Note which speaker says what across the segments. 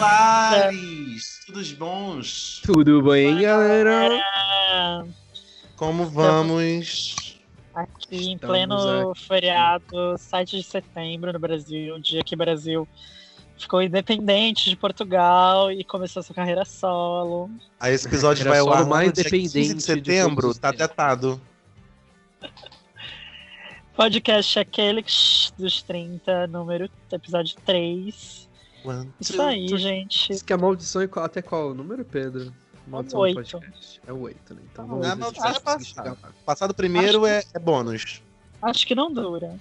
Speaker 1: Soares! Tudo bons?
Speaker 2: Tudo bem, galera?
Speaker 3: É,
Speaker 1: Como vamos?
Speaker 3: Aqui em
Speaker 2: Estamos
Speaker 3: pleno
Speaker 2: aqui.
Speaker 3: feriado, 7 de setembro no Brasil, um dia que o Brasil ficou independente de Portugal e começou sua carreira solo.
Speaker 1: Aí esse episódio vai ao ar
Speaker 2: o mais
Speaker 1: no dia 15
Speaker 2: dependente
Speaker 1: de
Speaker 2: de
Speaker 1: setembro,
Speaker 2: os
Speaker 1: tá datado.
Speaker 3: Podcast aquele dos 30, número episódio 3.
Speaker 1: One,
Speaker 3: Isso
Speaker 1: two,
Speaker 3: aí,
Speaker 1: three.
Speaker 3: gente.
Speaker 2: Diz que a maldição é qual, até qual o número, Pedro? Maldição do
Speaker 3: oito.
Speaker 2: podcast. É o 8, né? Então
Speaker 3: Ah,
Speaker 2: vamos
Speaker 1: a maldição
Speaker 2: vai
Speaker 1: é
Speaker 2: lá.
Speaker 1: Passado primeiro é, é bônus.
Speaker 3: Acho que não dura.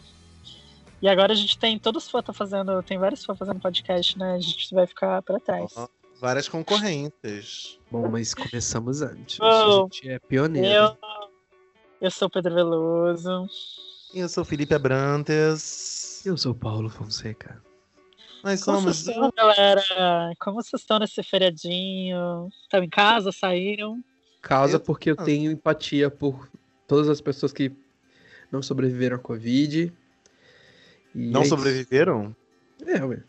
Speaker 3: E agora a gente tem todos os fãs tá fazendo, tem vários fãs fazendo podcast, né? A gente vai ficar pra trás.
Speaker 1: Ó, Várias concorrentes.
Speaker 2: Bom, mas começamos antes.
Speaker 3: Oh,
Speaker 2: a gente é pioneiro.
Speaker 3: Eu, eu sou o Pedro Veloso.
Speaker 1: Eu sou Felipe Abrantes.
Speaker 2: Eu sou o Paulo Fonseca.
Speaker 1: Nós
Speaker 3: Como
Speaker 1: somos.
Speaker 3: vocês estão, galera? Como vocês estão nesse feriadinho? Estão em casa? Saíram?
Speaker 2: Causa
Speaker 1: Eu-
Speaker 2: porque eu tenho empatia por todas as pessoas que não sobreviveram à Covid. E
Speaker 1: Não
Speaker 2: é
Speaker 1: sobreviveram?
Speaker 2: É, ué.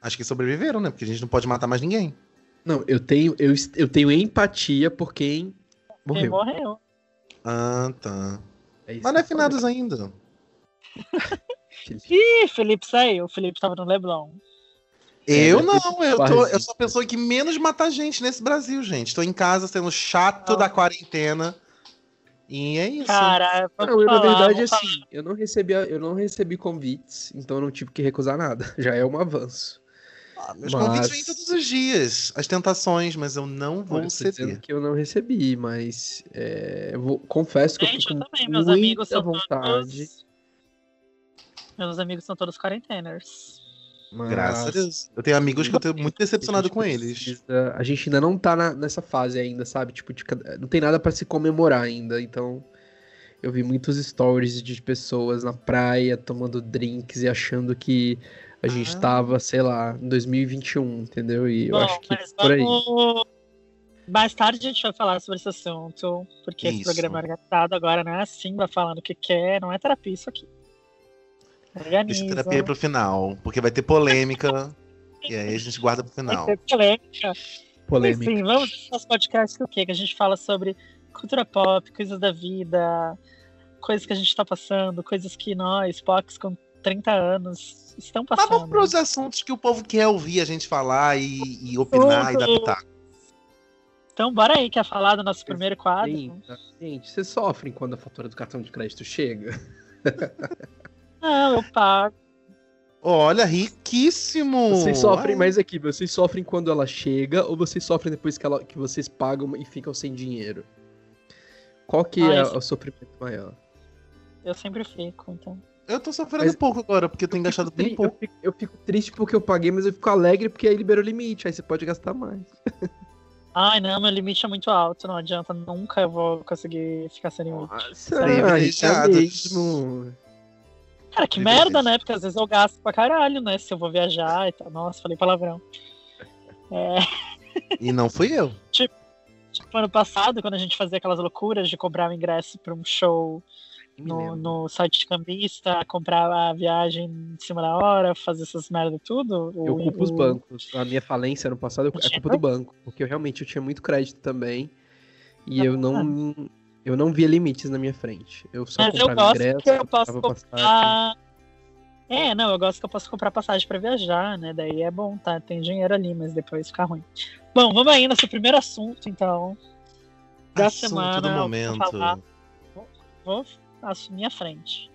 Speaker 1: Acho que sobreviveram, né? Porque a gente não pode matar mais ninguém.
Speaker 2: Não, eu tenho, eu, eu tenho empatia por quem
Speaker 3: Quem
Speaker 2: morreu.
Speaker 3: morreu?
Speaker 1: Ah, tá.
Speaker 2: É isso
Speaker 1: Mas não é finados ainda.
Speaker 3: Ih, Felipe saiu. O Felipe tava no Leblon.
Speaker 1: Eu
Speaker 2: É,
Speaker 1: não, eu, tô, eu sou a pessoa que menos mata gente nesse Brasil, gente. Tô em casa sendo chato
Speaker 3: Não.
Speaker 1: da quarentena. E é isso.
Speaker 3: Cara,
Speaker 2: Não, eu, na verdade, assim, eu não recebi, eu não recebi convites, então eu não tive que recusar nada. Já é um avanço.
Speaker 1: Ah, meus
Speaker 2: mas-
Speaker 1: convites vêm todos os dias. As tentações, mas eu não vou
Speaker 2: eu
Speaker 1: ceder.
Speaker 2: que eu não recebi, mas é, eu vou- confesso que eu fico
Speaker 3: eu
Speaker 2: com
Speaker 3: também. Meus
Speaker 2: muita
Speaker 3: amigos são
Speaker 2: vontade.
Speaker 3: todos. Meus amigos são todos quarenteners.
Speaker 2: Mas
Speaker 1: Graças a Deus. Eu tenho amigos que eu tô muito decepcionado
Speaker 2: gente
Speaker 1: com eles.
Speaker 2: precisa- A gente ainda não tá na- nessa fase ainda, sabe? Tipo, de não tem nada pra se comemorar ainda, então eu vi muitos stories de pessoas na praia tomando drinks e achando que a gente
Speaker 1: Ah.
Speaker 2: tava, sei lá, em 2021, entendeu? E eu
Speaker 3: Bom,
Speaker 2: acho que
Speaker 3: mas
Speaker 2: por aí.
Speaker 3: vamos... Mais tarde a gente vai falar sobre esse assunto, porque esse
Speaker 1: Isso.
Speaker 3: programa é organizado agora, não é assim, vai falando o que quer, não é terapia isso aqui.
Speaker 1: Deixa
Speaker 3: Organiza.
Speaker 1: a terapia pro final, porque vai ter polêmica. e aí a gente guarda pro
Speaker 3: Vai
Speaker 1: final.
Speaker 3: ter polêmica.
Speaker 2: Polêmica.
Speaker 3: Enfim, vamos pro nosso podcast que o quê? Que a gente fala sobre cultura pop, coisas da vida, coisas que a gente tá passando, coisas que nós, POCs com 30 anos, estão
Speaker 1: Mas vamos
Speaker 3: passando.
Speaker 1: pros assuntos que o povo quer ouvir a gente falar e, e opinar e dar
Speaker 3: Tudo.
Speaker 1: pitaco.
Speaker 3: Então, bora aí, quer falar do nosso primeiro quadro?
Speaker 2: Gente, gente, vocês sofrem quando a fatura do cartão de crédito chega?
Speaker 3: Não, eu pago.
Speaker 1: Olha, riquíssimo!
Speaker 2: Vocês sofrem
Speaker 1: Ai,
Speaker 2: mais aqui, vocês sofrem quando ela chega ou vocês sofrem depois que, ela, que vocês pagam e ficam sem dinheiro? Qual que é
Speaker 3: esse-
Speaker 2: o sofrimento maior?
Speaker 3: Eu sempre fico, então.
Speaker 1: Eu tô sofrendo
Speaker 2: Mas-
Speaker 1: pouco agora, porque eu tenho gastado bem
Speaker 2: Tri- eu,
Speaker 1: pouco.
Speaker 2: fico, eu fico triste porque eu paguei, mas eu fico alegre porque aí liberou o limite, aí você pode gastar mais.
Speaker 3: Ai, não, meu limite é muito alto, não adianta, nunca eu vou conseguir ficar sem limite.
Speaker 2: Nossa,
Speaker 1: Privilegiados.
Speaker 2: é mesmo.
Speaker 3: Cara, que merda, né? Porque às vezes eu gasto pra caralho, né? Se eu vou viajar e tal. Nossa, falei palavrão. É,
Speaker 1: E não fui eu.
Speaker 3: tipo, ano passado, quando a gente fazia aquelas loucuras de comprar o ingresso pra um show no, no site de cambista, comprar a viagem em cima da hora, fazer essas merda tudo.
Speaker 2: Eu
Speaker 3: o-
Speaker 2: culpo os
Speaker 3: o-
Speaker 2: bancos. A minha falência ano passado é culpa do banco. Porque eu realmente eu tinha muito crédito também. E eu não. Eu não via limites na minha frente. Eu só
Speaker 3: Mas eu
Speaker 2: comprava
Speaker 3: gosto
Speaker 2: ingresso,
Speaker 3: que eu posso comprar. É, não, eu gosto que eu posso comprar passagem pra viajar, né? Daí é bom, tá? Tem dinheiro ali, mas depois fica ruim. Bom, vamos aí, nosso primeiro assunto, então. Da
Speaker 1: Assunto
Speaker 3: semana.
Speaker 1: do
Speaker 3: eu vou
Speaker 1: momento.
Speaker 3: falar- Vou assumir a frente.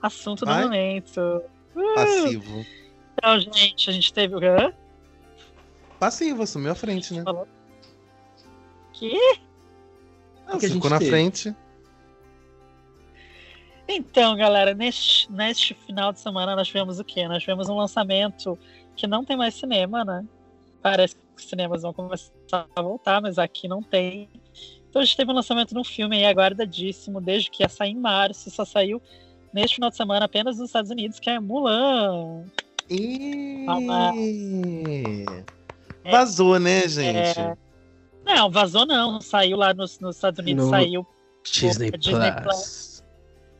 Speaker 3: Assunto
Speaker 1: Vai.
Speaker 3: do momento. Uh,
Speaker 1: Passivo.
Speaker 3: Então, gente, a gente teve o. Hã?
Speaker 1: Passivo, assumiu a frente, né?
Speaker 3: Falou. Que?
Speaker 1: Ah,
Speaker 2: que a
Speaker 1: ficou
Speaker 2: gente
Speaker 1: na
Speaker 2: teve?
Speaker 1: frente.
Speaker 3: Então, galera, neste, neste final de semana nós tivemos o quê? Nós tivemos um lançamento que não tem mais cinema, né? Parece que os cinemas vão começar a voltar, mas aqui não tem. Então a gente teve um lançamento de um filme aí aguardadíssimo, desde que ia sair em março, só saiu neste final de semana apenas nos Estados Unidos, que é Mulan.
Speaker 1: E... Vazou, né, gente?
Speaker 3: É, Não, vazou não. Saiu lá nos, nos Estados Unidos,
Speaker 2: No-
Speaker 3: saiu.
Speaker 2: Disney,
Speaker 3: Disney
Speaker 2: Plus.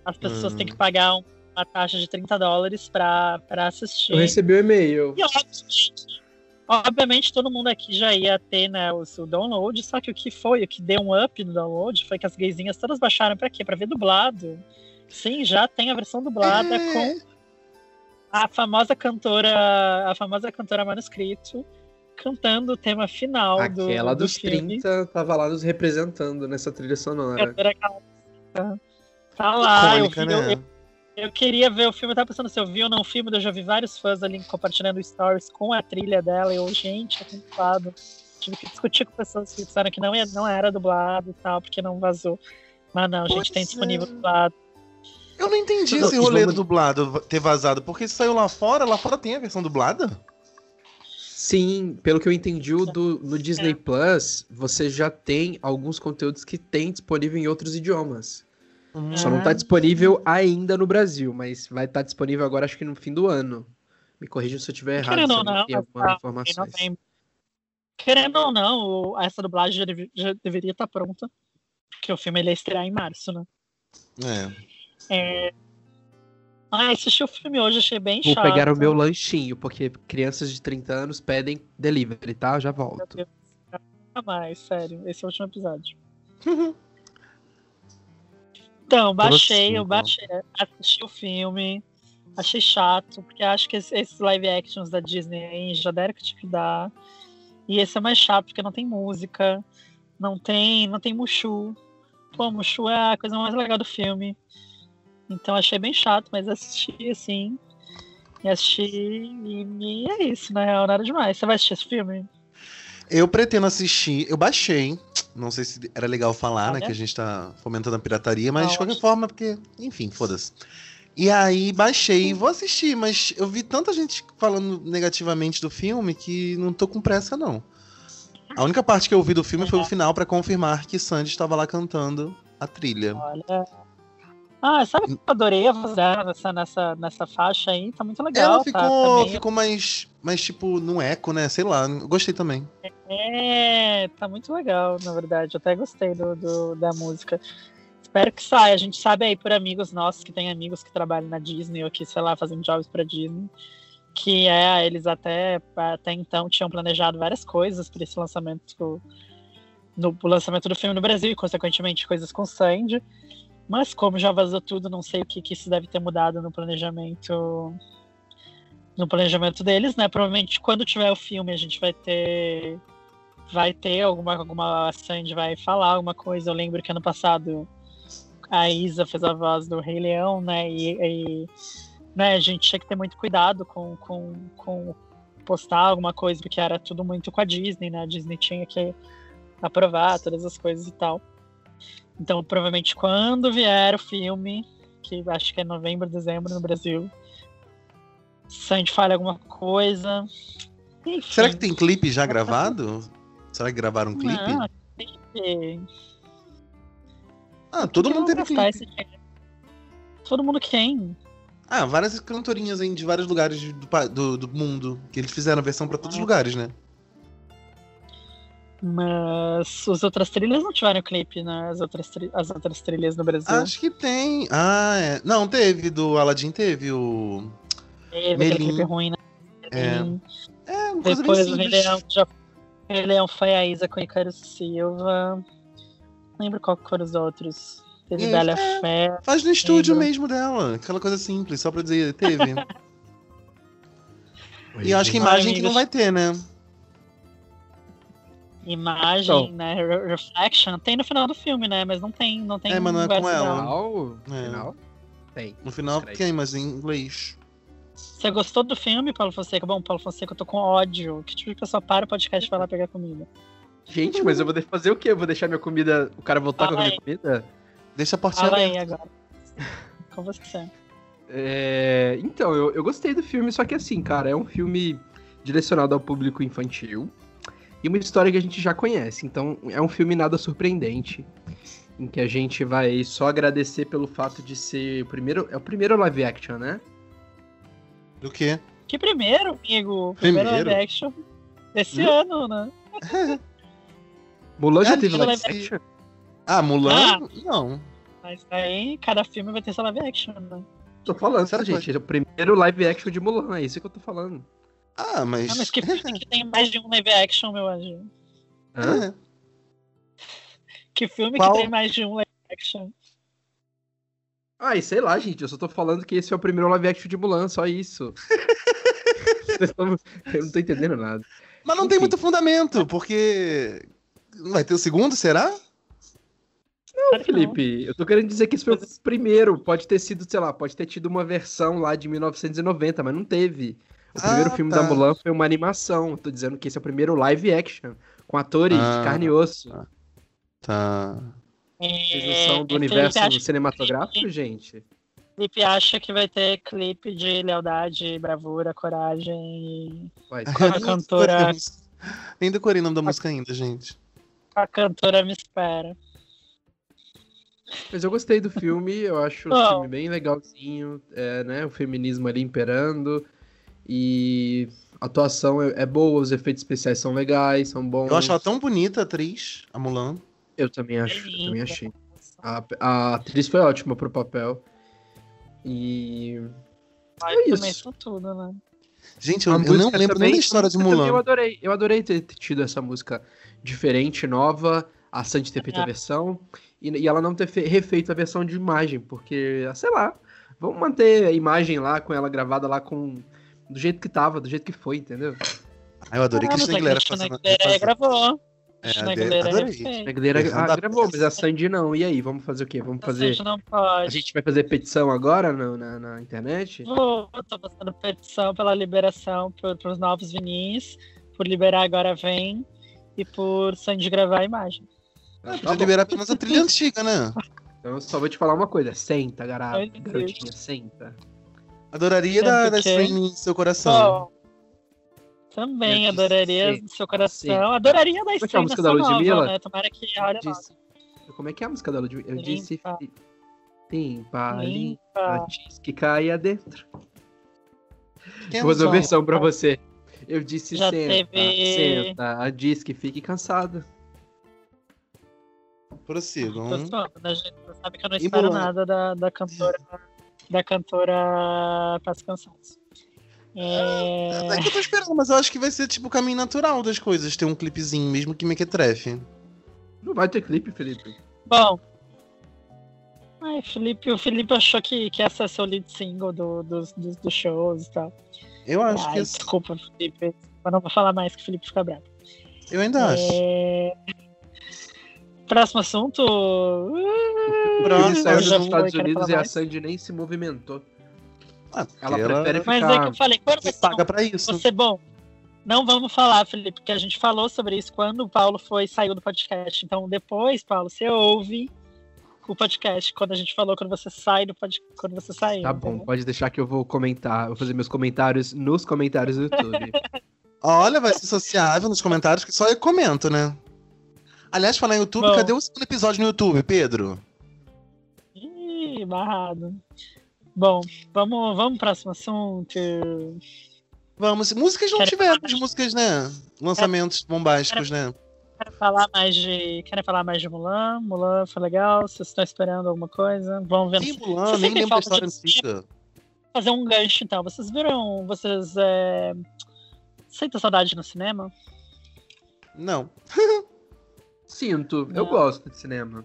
Speaker 3: As pessoas
Speaker 1: Hum.
Speaker 3: têm que pagar um- uma taxa de 30 dólares pra, pra assistir.
Speaker 2: Eu recebi o e-mail.
Speaker 3: E obviamente, Obviamente todo mundo aqui já ia ter né, o seu download, só que o que foi, o que deu um up no download foi que as gaysinhas todas baixaram pra quê? Pra ver dublado. Sim, já tem a versão dublada
Speaker 1: É.
Speaker 3: com a famosa cantora, a famosa cantora manuscrito cantando o tema final do,
Speaker 2: Aquela
Speaker 3: do
Speaker 2: dos
Speaker 3: filme.
Speaker 2: 30 tava lá nos representando nessa trilha sonora.
Speaker 3: Cantora Calista. Tá lá, eu,
Speaker 1: Icônica,
Speaker 3: vi, eu,
Speaker 1: né?
Speaker 3: eu- eu queria ver o filme, eu tava pensando se eu vi ou não o filme, eu já vi vários fãs ali compartilhando stories com a trilha dela, e eu, gente, é dublado. Tive que discutir com pessoas que disseram que não, ia, não era dublado e tal, porque não vazou. Mas não,
Speaker 1: Pois
Speaker 3: gente, tem disponível
Speaker 1: é.
Speaker 3: dublado.
Speaker 1: Eu não entendi esse rolê do dublado ter vazado, porque saiu lá fora, lá fora tem a versão dublada?
Speaker 2: Sim, pelo que eu entendi, o do, no Disney Plus, você já tem alguns conteúdos que tem disponível em outros idiomas. Só não tá
Speaker 3: Ah.
Speaker 2: disponível ainda no Brasil, mas vai estar disponível agora, acho que no fim do ano. Me corrija se eu estiver errado.
Speaker 3: Querendo
Speaker 2: se eu
Speaker 3: ou
Speaker 2: não
Speaker 3: não, tá. Querendo ou não, essa dublagem já, deve- já deveria estar pronta. Porque o filme ele ia estrear em março, né?
Speaker 1: É.
Speaker 3: É... Ah, assisti o filme hoje, achei bem
Speaker 2: Vou
Speaker 3: chato.
Speaker 2: pegar o meu lanchinho, porque crianças de 30 anos pedem delivery, tá? Já volto.
Speaker 3: Nunca mais, sério. Esse é o último episódio. Então, baixei,
Speaker 1: assim,
Speaker 3: eu
Speaker 1: então?
Speaker 3: baixei, assisti o filme, achei chato, porque acho que esse- esses live actions da Disney aí já deram que tinha que dar. E esse é mais chato, porque não tem música, não tem, não tem Mushu. Pô, Mushu é a coisa mais legal do filme. Então achei bem chato, mas assisti assim. E assisti e, e é isso, na real, nada demais. Você vai assistir esse filme?
Speaker 1: Eu pretendo assistir, eu baixei. Não sei se era legal falar, né? Que a gente tá fomentando a pirataria, mas de
Speaker 3: Não,
Speaker 1: qualquer
Speaker 3: acho-
Speaker 1: forma, porque, enfim, foda-se. E aí baixei e vou assistir, mas eu vi tanta gente falando negativamente do filme que não tô com pressa, não. A única parte que eu vi do filme foi o final pra confirmar que Sandy estava lá cantando a trilha.
Speaker 3: Olha. Ah, sabe que eu adorei a voz dela nessa, nessa, nessa faixa aí? Tá muito legal.
Speaker 1: Ela
Speaker 3: tá-
Speaker 1: ficou,
Speaker 3: tá
Speaker 1: ficou mais, mais, tipo, no eco, né? Sei lá, gostei também.
Speaker 3: É, tá muito legal, na verdade. Eu até gostei do, do- da música. Espero que saia. A gente sabe aí por amigos nossos que tem amigos que trabalham na Disney ou que, sei lá, fazem jobs pra Disney. Que é, eles até, até então tinham planejado várias coisas para esse lançamento. No lançamento do filme no Brasil e, consequentemente, coisas com Sandy. Mas como já vazou tudo, não sei o que, que isso deve ter mudado no planejamento. No planejamento deles, né? Provavelmente quando tiver o filme a gente vai ter vai ter alguma alguma a Sandy vai falar alguma coisa. Eu lembro que ano passado a Isa fez a voz do Rei Leão, né? E, e, né, a gente tinha que ter muito cuidado com, com, com postar alguma coisa, porque era tudo muito com a Disney, né? A Disney tinha que aprovar todas as coisas e tal. Então, provavelmente quando vier o filme, que acho que é novembro, dezembro no Brasil, Sandy fale alguma coisa. Enfim,
Speaker 1: Será que tem clipe já gravado? Será que gravaram um clipe?
Speaker 3: Não, clipe.
Speaker 1: ah, todo
Speaker 3: Que
Speaker 1: mundo
Speaker 3: gastar
Speaker 1: clipe.
Speaker 3: Todo mundo quem?
Speaker 1: Ah, várias cantorinhas aí de vários lugares do, do, do mundo. Que eles fizeram a versão pra todos os
Speaker 3: Ah.
Speaker 1: lugares, né?
Speaker 3: Mas as outras trilhas não tiveram clipe, né? As outras, as outras trilhas no Brasil.
Speaker 1: Acho que tem. Ah, é. Não, teve. Do Aladdin teve o.
Speaker 3: Teve aquele clipe ruim, né?
Speaker 1: É. É, uma coisa
Speaker 3: Depois
Speaker 1: bem
Speaker 3: o Rei. Leão, já... Rei Leão foi a Isa com o Icaro Silva. Não lembro qual que foram os outros. Teve
Speaker 1: É,
Speaker 3: Bela
Speaker 1: é.
Speaker 3: Fé.
Speaker 1: Faz no estúdio
Speaker 3: Lembro.
Speaker 1: mesmo dela. Aquela coisa simples, só pra dizer, teve. e eu acho que
Speaker 3: Ai,
Speaker 1: imagem que não vai ter, né?
Speaker 3: Imagem,
Speaker 2: Então.
Speaker 3: né? Re- Reflection. Tem no final do filme, né? Mas não tem, não tem
Speaker 1: É, mas não é com ela.
Speaker 3: dela.
Speaker 2: Final?
Speaker 1: É.
Speaker 2: Final? Tem.
Speaker 1: No final
Speaker 2: Crédito.
Speaker 1: tem, mas em inglês.
Speaker 3: Você gostou do filme, Paulo Fonseca? Bom, Paulo Fonseca, eu tô com ódio. Que tipo de pessoa para o podcast e vai lá pegar comida?
Speaker 2: Gente, mas eu vou fazer o quê? Eu vou deixar minha comida. O cara voltar com a
Speaker 3: Fala
Speaker 2: minha comida?
Speaker 1: Deixa a portinha
Speaker 3: Fala
Speaker 1: aberta.
Speaker 3: aí agora. Com você.
Speaker 2: É, Então, eu, eu gostei do filme, só que assim, cara, é um filme direcionado ao público infantil e uma história que a gente já conhece. Então, é um filme nada surpreendente, em que a gente vai só agradecer pelo fato de ser o primeiro. É o primeiro live action, né?
Speaker 1: Do quê?
Speaker 3: Que primeiro, amigo? Primeiro,
Speaker 1: Primeiro?
Speaker 3: live action desse
Speaker 2: Hum?
Speaker 3: ano, né?
Speaker 2: Mulan já
Speaker 1: É,
Speaker 2: teve live
Speaker 3: live
Speaker 2: action?
Speaker 1: Ah, Mulan?
Speaker 3: Ah.
Speaker 1: Não.
Speaker 3: Mas aí cada filme vai ter seu live action, né?
Speaker 2: Tô falando,
Speaker 1: Será que
Speaker 2: gente. É o primeiro live action de Mulan, é isso que eu tô falando.
Speaker 1: Ah, mas.
Speaker 3: Ah, mas que filme que tem mais de um live action, meu anjo?
Speaker 2: Hã?
Speaker 3: Que filme
Speaker 1: Qual?
Speaker 3: que tem mais de um live action?
Speaker 2: Ai, sei lá, gente. Eu só tô falando que esse é o primeiro live action de Mulan, só isso. Eu não tô entendendo nada.
Speaker 1: Mas não tem
Speaker 2: Enfim.
Speaker 1: muito fundamento, porque. Vai ter o segundo, será?
Speaker 2: Não,
Speaker 3: Claro que não.
Speaker 2: Felipe, eu tô querendo dizer que esse foi o primeiro. Pode ter sido, sei lá, pode ter tido uma versão lá de 1990, mas não teve. O
Speaker 1: Ah,
Speaker 2: primeiro filme
Speaker 1: tá.
Speaker 2: da Mulan foi uma animação. Tô dizendo que esse é o primeiro live action, com atores
Speaker 1: Ah,
Speaker 2: de carne e osso.
Speaker 1: tá. Tá.
Speaker 2: Vocês não são do
Speaker 3: É,
Speaker 2: universo
Speaker 3: Felipe acha,
Speaker 2: cinematográfico, gente?
Speaker 3: Felipe acha que vai ter clipe de lealdade, bravura, coragem.
Speaker 2: Vai,
Speaker 3: Com a cantora-
Speaker 1: Nem decorei o nome da música ainda, gente.
Speaker 3: A cantora me espera.
Speaker 2: Mas eu gostei do filme, eu acho o filme bem legalzinho, é, né? O feminismo ali imperando. E a atuação é, é boa, os efeitos especiais são legais, são bons.
Speaker 1: Eu acho ela tão bonita, a atriz, a Mulan.
Speaker 2: Eu também acho, eu também achei. A, a atriz foi ótima pro papel. E.
Speaker 3: Mas
Speaker 2: É
Speaker 3: também
Speaker 2: isso.
Speaker 3: tudo, né?
Speaker 1: Gente, eu,
Speaker 2: a
Speaker 1: eu não lembro
Speaker 2: também-
Speaker 1: nem da história de
Speaker 2: a também Eu
Speaker 1: Mulan.
Speaker 2: adorei, eu adorei ter tido essa música diferente, nova, a Sandy ter feito a
Speaker 3: É.
Speaker 2: versão, e, e ela não ter fe- refeito a versão de imagem, porque, sei lá, vamos manter a imagem lá com ela gravada lá com. Do jeito que tava, do jeito que foi, entendeu?
Speaker 1: Ah, eu adorei
Speaker 3: Ah, mas
Speaker 1: Cristina
Speaker 3: a
Speaker 1: Aguilera
Speaker 3: Cristina
Speaker 1: fazendo.
Speaker 3: Aguilera
Speaker 1: fazendo-
Speaker 3: gravou.
Speaker 1: É,
Speaker 3: Cristina
Speaker 1: adorei.
Speaker 3: Aguilera
Speaker 1: adorei.
Speaker 3: refez.
Speaker 2: A Aguilera
Speaker 1: Versão
Speaker 2: ah,
Speaker 1: da
Speaker 2: gravou, mas a
Speaker 1: peça.
Speaker 2: Sandy não. E aí, vamos fazer o quê? Vamos
Speaker 3: A
Speaker 2: fazer. A gente vai fazer petição agora no- na, na internet?
Speaker 3: Vou, tô passando petição pela liberação para os novos vinis, por liberar agora vem e por Sandy gravar a imagem.
Speaker 2: Ah, tá
Speaker 1: liberar apenas a trilha antiga, né?
Speaker 2: Então eu só vou te falar uma coisa. Senta, garota, garotinha, senta.
Speaker 1: Adoraria
Speaker 3: Tanto
Speaker 1: da, da
Speaker 3: que-
Speaker 1: streaming em seu coração.
Speaker 3: Também
Speaker 2: disse
Speaker 3: adoraria
Speaker 2: sim,
Speaker 3: do seu coração.
Speaker 2: sim.
Speaker 3: Adoraria da
Speaker 2: que é a
Speaker 3: stream
Speaker 2: música da
Speaker 3: nova,
Speaker 2: Ludmilla?
Speaker 3: né? Tomara que olha.
Speaker 2: Disse... Como é que é a música da Ludmilla? Eu disse.
Speaker 3: Limpa.
Speaker 2: fi- Limpa, limpa, diz que caia dentro. Vou fazer uma versão pra você. Eu disse
Speaker 3: Já
Speaker 2: senta,
Speaker 3: teve-
Speaker 2: senta, diz que fique cansada.
Speaker 1: Prossigam.
Speaker 3: Tô zoando, né, gente? Você sabe que eu não espero nada da, da cantora da cantora Paz Cansados. É...
Speaker 1: É que eu tô esperando, mas eu acho que vai ser tipo o caminho natural das coisas, ter um clipezinho, mesmo que mequetrefe.
Speaker 2: Não vai ter clipe, Felipe.
Speaker 3: Bom. Ai, Felipe, o Felipe achou que, que essa é seu lead single do, dos, dos, dos shows e tal.
Speaker 1: Eu acho
Speaker 3: Ai,
Speaker 1: que.
Speaker 3: desculpa, Felipe. Eu não vou falar mais que o Felipe fica bravo.
Speaker 1: Eu ainda acho.
Speaker 3: Próximo assunto.
Speaker 1: Próximo,
Speaker 2: Ele saiu dos Estados Unidos e a. Sandy nem se movimentou.
Speaker 1: Ah,
Speaker 2: Ela
Speaker 1: ela
Speaker 2: prefere
Speaker 3: Mas é
Speaker 2: ficar.
Speaker 3: que eu falei, quando você
Speaker 1: paga pra isso.
Speaker 3: Você bom. Não vamos falar, Felipe, porque a gente falou sobre isso quando o Paulo foi saiu do podcast. Então depois, Paulo, você ouve o podcast quando a gente falou quando você sai do podcast, quando você saiu.
Speaker 2: Tá bom,
Speaker 3: entendeu?
Speaker 2: pode deixar que eu vou comentar, vou fazer meus comentários nos comentários do YouTube.
Speaker 1: Olha, vai ser sociável nos comentários, que só eu comento, né? Aliás, falar em YouTube,
Speaker 3: Bom.
Speaker 1: cadê o segundo episódio no YouTube, Pedro?
Speaker 3: Ih, barrado. Bom, vamos, vamos pro próximo assunto.
Speaker 1: Vamos, músicas não
Speaker 3: Quero-
Speaker 1: tivemos, músicas, né? Lançamentos bombásticos, né?
Speaker 3: Quero falar mais de. Querem falar mais de Mulan? Mulan foi legal. Vocês estão esperando alguma coisa? Vamos ver.
Speaker 1: Sim, Mulan, nem lembro da história antiga.
Speaker 3: fazer um gancho então. Vocês viram. Vocês. É... Senta saudade no cinema?
Speaker 1: Não.
Speaker 2: Sinto, eu gosto de cinema.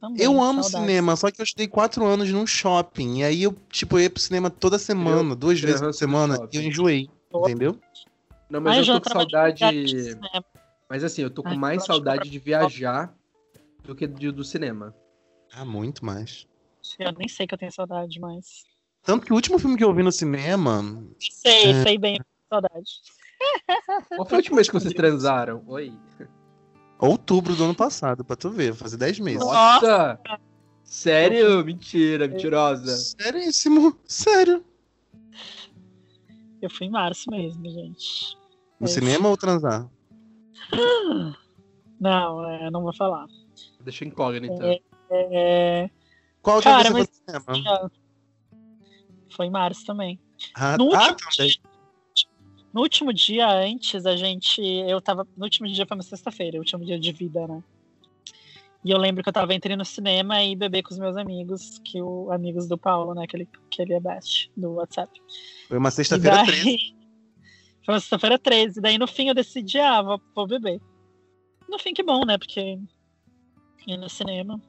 Speaker 3: Também,
Speaker 1: Eu amo
Speaker 3: saudade.
Speaker 1: cinema, só que eu estudei quatro anos num shopping. E aí eu, tipo, ia pro cinema toda semana, duas
Speaker 2: eu
Speaker 1: vezes por semana, e eu enjoei. Entendeu?
Speaker 2: Não, mas
Speaker 3: Ai,
Speaker 2: eu tô com saudade. Mas assim, eu tô com
Speaker 3: Ai,
Speaker 2: mais
Speaker 3: eu
Speaker 2: saudade de viajar do que de- do cinema.
Speaker 1: Ah, muito mais.
Speaker 3: Eu nem sei que eu tenho saudade, mas.
Speaker 1: Tanto que o último filme que eu vi no cinema.
Speaker 3: Sei,
Speaker 1: É.
Speaker 3: sei bem saudade.
Speaker 2: Qual foi a última vez que vocês transaram? Oi.
Speaker 1: Outubro do ano passado, pra tu ver, fazer 10 meses.
Speaker 2: Nossa! Sério? Mentira, mentirosa.
Speaker 1: Seríssimo, sério.
Speaker 3: Eu fui em março mesmo, gente.
Speaker 1: No
Speaker 3: É.
Speaker 1: cinema ou transar?
Speaker 3: Não, é, não vou falar.
Speaker 2: Deixa incógnita.
Speaker 3: É, é,
Speaker 1: Qual dia
Speaker 3: Cara,
Speaker 1: você
Speaker 3: mas-
Speaker 1: foi no cinema?
Speaker 3: foi em março também.
Speaker 1: Ah,
Speaker 3: No
Speaker 1: ah,
Speaker 3: último,
Speaker 1: também.
Speaker 3: No último dia antes, a gente. Eu tava. No último dia foi uma sexta-feira, o último dia de vida, né? E eu lembro que eu tava entre no cinema e beber com os meus amigos, que o amigos do Paulo, né? Que ele, que ele é best do WhatsApp.
Speaker 1: Foi uma sexta-feira
Speaker 3: daí-
Speaker 1: 13.
Speaker 3: Foi uma sexta-feira 13. Daí no fim eu decidi, ah, vou, vou beber. No fim, que bom, né? Porque ir no cinema.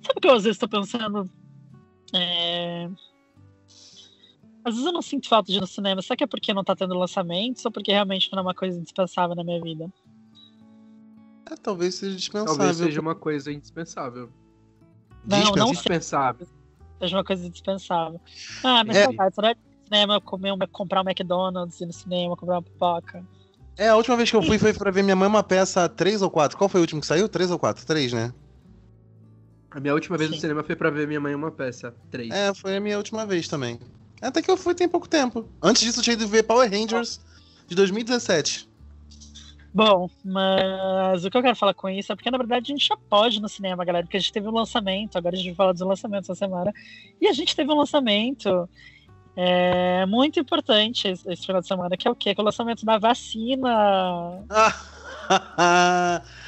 Speaker 3: Sabe o que eu às vezes tô pensando? É... Às vezes eu não sinto falta de ir no cinema. Será que é porque não tá tendo lançamentos ou porque realmente não é uma coisa indispensável na minha vida?
Speaker 1: É, talvez seja dispensável.
Speaker 2: Talvez seja uma coisa indispensável.
Speaker 3: Não, não
Speaker 2: Dispensável.
Speaker 3: seja uma coisa indispensável. Ah, mas
Speaker 1: É.
Speaker 3: saudade, saudade de cinema, comer um, comprar um McDonald's, ir no cinema, comprar uma pipoca.
Speaker 1: É, a última vez que eu fui foi pra ver minha mãe uma peça 3 ou 4. Qual foi o último que saiu? 3 ou 4? 3, né?
Speaker 2: A minha última vez no
Speaker 3: Sim.
Speaker 2: cinema foi pra ver minha mãe uma peça. Três.
Speaker 1: É, foi a minha última vez também. Até que eu fui tem pouco tempo. Antes disso, eu tinha ido ver Power Rangers de 2017.
Speaker 3: Bom, mas o que eu quero falar com isso é porque, na verdade, a gente já pode no cinema, galera, porque a gente teve um lançamento, agora a gente vai falar dos lançamentos essa semana, e a gente teve um lançamento é, muito importante esse, esse final de semana, que é o quê? Que é o lançamento da vacina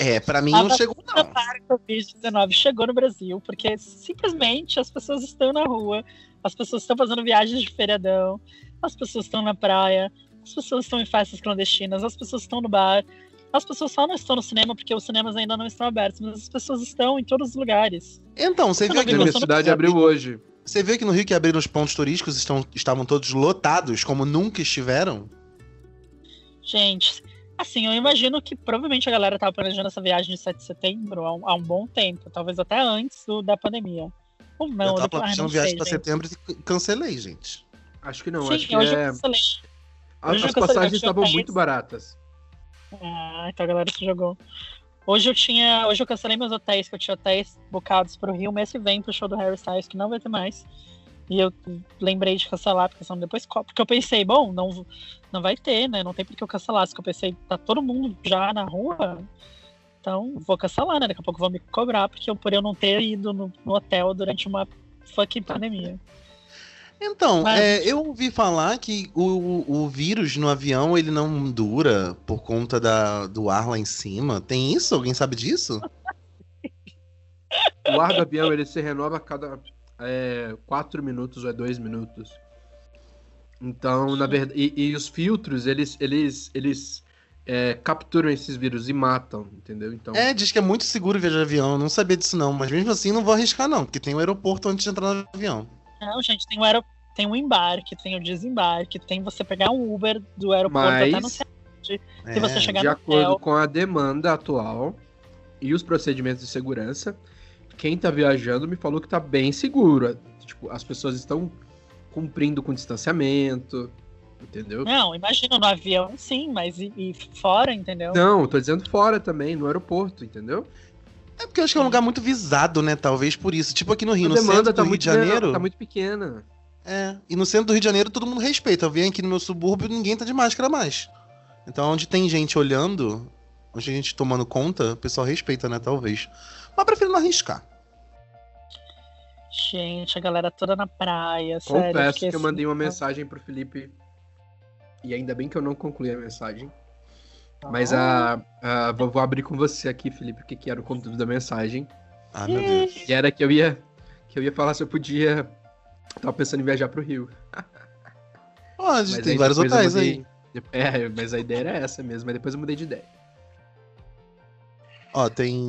Speaker 1: é, pra mim
Speaker 3: A
Speaker 1: não chegou, não.
Speaker 3: para o Covid-19 chegou no Brasil, porque simplesmente as pessoas estão na rua, as pessoas estão fazendo viagens de feriadão, as pessoas estão na praia, as pessoas estão em festas clandestinas, as pessoas estão no bar, as pessoas só não estão no cinema porque os cinemas ainda não estão abertos, mas as pessoas estão em todos os lugares.
Speaker 1: Então, você viu
Speaker 3: lançando
Speaker 2: cidade
Speaker 3: no
Speaker 2: abriu hoje.
Speaker 1: Você viu aqui no Rio que abriram os pontos turísticos estão, estavam todos lotados, como nunca estiveram?
Speaker 3: Gente, assim, eu imagino que provavelmente a galera estava planejando essa viagem de 7 de setembro há um, há um bom tempo, talvez até antes do- da pandemia. Ou não,
Speaker 1: eu tava
Speaker 3: depois, ah,
Speaker 1: planejando
Speaker 3: não
Speaker 1: viagem
Speaker 3: gente.
Speaker 1: setembro e cancelei, gente.
Speaker 2: Acho que não,
Speaker 3: Sim,
Speaker 2: acho que
Speaker 3: hoje
Speaker 2: é.
Speaker 3: eu cancelei.
Speaker 2: As,
Speaker 3: hoje
Speaker 2: as
Speaker 3: cancelei,
Speaker 2: passagens estavam muito baratas.
Speaker 3: Ah, então a galera se jogou. Hoje eu tinha. Hoje eu cancelei meus hotéis, que eu tinha hotéis bocados pro Rio mês que vem pro show do Harry Styles, que não vai ter mais. E eu lembrei de cancelar, porque senão depois. Porque eu pensei, bom, não, não vai ter, né? Não tem por que eu cancelar. Se eu pensei, tá todo mundo já na rua. Então, vou cancelar, né? Daqui a pouco vão me cobrar, porque eu, por eu não ter ido no, no hotel durante uma fucking pandemia.
Speaker 1: Então,
Speaker 3: Mas-
Speaker 1: é, eu ouvi falar que o, o, o vírus no avião ele não dura por conta da, do ar lá em cima. Tem isso? Alguém sabe disso?
Speaker 2: O ar do avião ele se renova a cada 4 minutos ou é 2 minutos. Então, na verdade. E, e os filtros, eles, eles, eles é, capturam esses vírus e matam, entendeu? Então.
Speaker 1: É, diz que é muito seguro viajar de avião. Eu não sabia disso, não. Mas mesmo assim, não vou arriscar, não. Porque tem o aeroporto antes de entrar no avião.
Speaker 3: Não, gente, tem o, aero... tem o embarque, tem o desembarque, tem você pegar um Uber do aeroporto até no
Speaker 2: Mas-
Speaker 3: centro.
Speaker 1: É,
Speaker 3: Se você chegar
Speaker 2: de
Speaker 3: no
Speaker 2: acordo
Speaker 3: hotel.
Speaker 2: com a demanda atual e os procedimentos de segurança, quem tá viajando me falou que tá bem seguro. Tipo, as pessoas estão cumprindo com distanciamento, entendeu?
Speaker 3: Não, imagina no avião, sim, mas e, e fora, entendeu?
Speaker 2: Não, tô dizendo fora também, no aeroporto, entendeu?
Speaker 1: É porque eu acho que é um lugar muito visado, né? Talvez por isso. Tipo aqui no Rio,
Speaker 2: a
Speaker 1: no centro
Speaker 2: demanda
Speaker 1: do
Speaker 2: tá
Speaker 1: Rio de Janeiro.
Speaker 2: tá muito pequena.
Speaker 1: É. E no centro do Rio de Janeiro todo mundo respeita. Eu venho aqui no meu subúrbio ninguém tá de máscara mais. Então onde tem gente olhando, onde tem gente tomando conta, o pessoal respeita, né? Talvez. Mas prefiro não arriscar.
Speaker 3: Gente, a galera toda na praia, sério.
Speaker 2: Confesso
Speaker 3: fiquei
Speaker 2: que eu
Speaker 3: assim,
Speaker 2: mandei uma
Speaker 3: ah,
Speaker 2: mensagem pro Felipe. E ainda bem que eu não concluí a mensagem. Mas a, a- vou, vou abrir com você aqui, Felipe, o que, que era o conteúdo da mensagem.
Speaker 1: Ah, meu Deus.
Speaker 2: E era que eu ia que eu ia falar se eu podia. Tava pensando em viajar pro Rio.
Speaker 1: Pode,
Speaker 2: Mas
Speaker 1: tem
Speaker 2: aí
Speaker 1: vários
Speaker 2: eu
Speaker 1: hotéis aí.
Speaker 2: mudei- É, mas a ideia era essa mesmo, mas depois eu mudei de ideia.
Speaker 1: Ó, tem.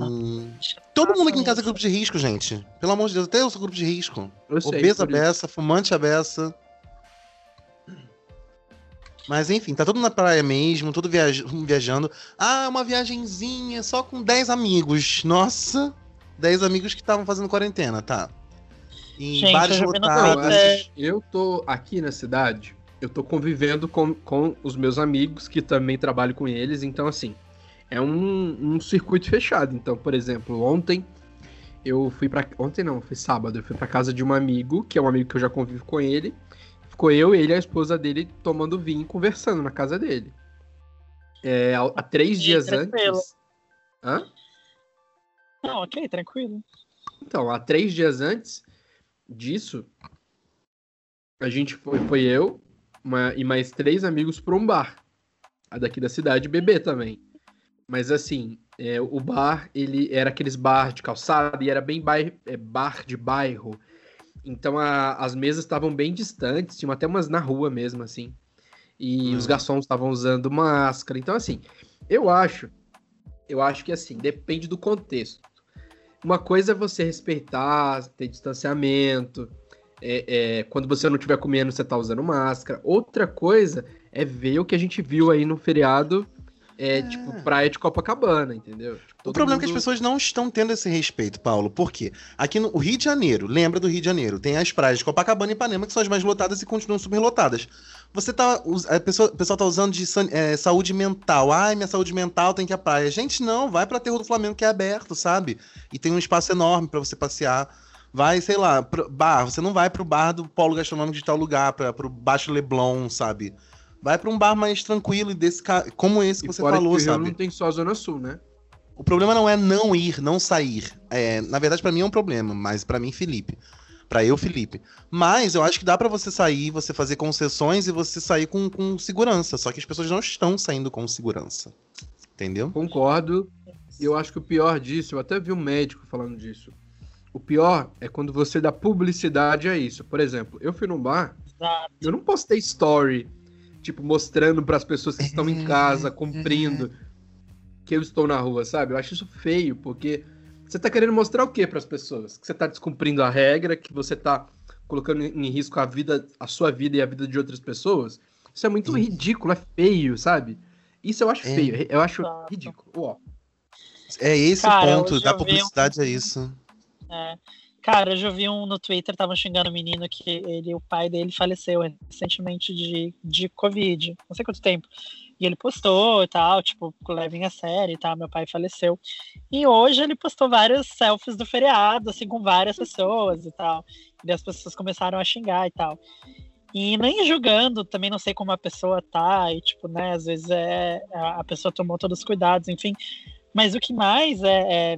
Speaker 1: Todo mundo aqui em casa é grupo de risco, gente. Pelo amor de Deus, até eu sou grupo de risco.
Speaker 2: Eu sei,
Speaker 1: Obesa beça, fumante a beça. Mas enfim, tá todo na praia mesmo, todo viaj- viajando. Ah, uma viagenzinha só com 10 amigos. Nossa, 10 amigos que estavam fazendo quarentena, tá. Em
Speaker 3: Gente,
Speaker 1: bares lotados.
Speaker 2: Assim, eu tô aqui na cidade, eu tô convivendo com, com os meus amigos que também trabalho com eles, então assim, é um, um circuito fechado. Então, por exemplo, ontem eu fui pra. Ontem não, foi sábado, eu fui pra casa de um amigo, que é um amigo que eu já convivo com ele. Ficou eu, ele e a esposa dele tomando vinho e conversando na casa dele. É, há há três
Speaker 3: E
Speaker 2: dias
Speaker 3: tranquilo.
Speaker 2: antes. Hã?
Speaker 3: Não, ok, tranquilo.
Speaker 2: Então, há três dias antes disso, a gente foi, foi eu uma- e mais três amigos para um bar. A daqui da cidade beber também. Mas assim, é, o bar, ele era aqueles bar de calçada e era bem bai- é, bar de bairro. Então a- as mesas estavam bem distantes, tinham até umas na rua mesmo, assim. E
Speaker 1: Uhum.
Speaker 2: os garçons estavam usando máscara. Então, assim, eu acho. Eu acho que assim, depende do contexto. Uma coisa é você respeitar, ter distanciamento. é- é, quando você não estiver comendo, você tá usando máscara. Outra coisa é ver o que a gente viu aí no feriado, é, tipo, praia de Copacabana, entendeu? Tipo,
Speaker 1: O problema é que as
Speaker 2: mundo-
Speaker 1: pessoas não estão tendo esse respeito, Paulo. Por quê? Aqui no Rio de Janeiro, lembra do Rio de Janeiro? Tem as praias de Copacabana e Ipanema, que são as mais lotadas e continuam superlotadas. Você tá. A pessoa, o pessoal tá usando de é, saúde mental. Ai, minha saúde mental tem que ir à praia. Gente, não, vai pra Terra do Flamengo, que é aberto, sabe? E tem um espaço enorme pra você passear. Vai, sei lá, pro bar. Você não vai pro bar do polo gastronômico de tal lugar, pra, pro Baixo Leblon, sabe? Vai pra um bar mais tranquilo e desse ca- como esse que
Speaker 2: E
Speaker 1: você
Speaker 2: fora
Speaker 1: falou,
Speaker 2: que
Speaker 1: sabe?
Speaker 2: não tem só a Zona Sul, né?
Speaker 1: O problema não é não ir, não sair. É, na verdade, pra mim é um problema, mas pra mim, Felipe. Pra eu, Felipe. Mas eu acho que dá pra você sair, você fazer concessões e você sair com, com segurança. Só que as pessoas não estão saindo com segurança. Entendeu?
Speaker 2: Concordo. E eu acho que o pior disso, eu até vi um médico falando disso. O pior é quando você dá publicidade a isso. Por exemplo, eu fui num bar, eu não postei story, tipo, mostrando para as pessoas que estão em casa, cumprindo, que eu estou na rua, sabe? Eu acho isso feio, porque você tá querendo mostrar o quê para as pessoas? Que você tá descumprindo a regra, que você tá colocando em risco a vida, a sua vida e a vida de outras pessoas? Isso é muito
Speaker 1: Sim.
Speaker 2: ridículo, é feio, sabe? Isso eu acho
Speaker 1: É.
Speaker 2: feio, eu acho
Speaker 3: Exato.
Speaker 2: ridículo. Ó,
Speaker 1: É esse
Speaker 3: Cara,
Speaker 1: o ponto da
Speaker 3: vi um-
Speaker 1: publicidade, é isso.
Speaker 3: É. Cara, eu já vi um no Twitter, estavam xingando o menino que ele, o pai dele faleceu recentemente de, de Covid, não sei quanto tempo. E ele postou e tal, tipo, levem a sério e tal, meu pai faleceu. E hoje ele postou várias selfies do feriado, assim, com várias pessoas e tal. E as pessoas começaram a xingar e tal. E nem julgando, também não sei como a pessoa tá, e tipo, né, às vezes é, a a pessoa tomou todos os cuidados, enfim. Mas o que mais é, é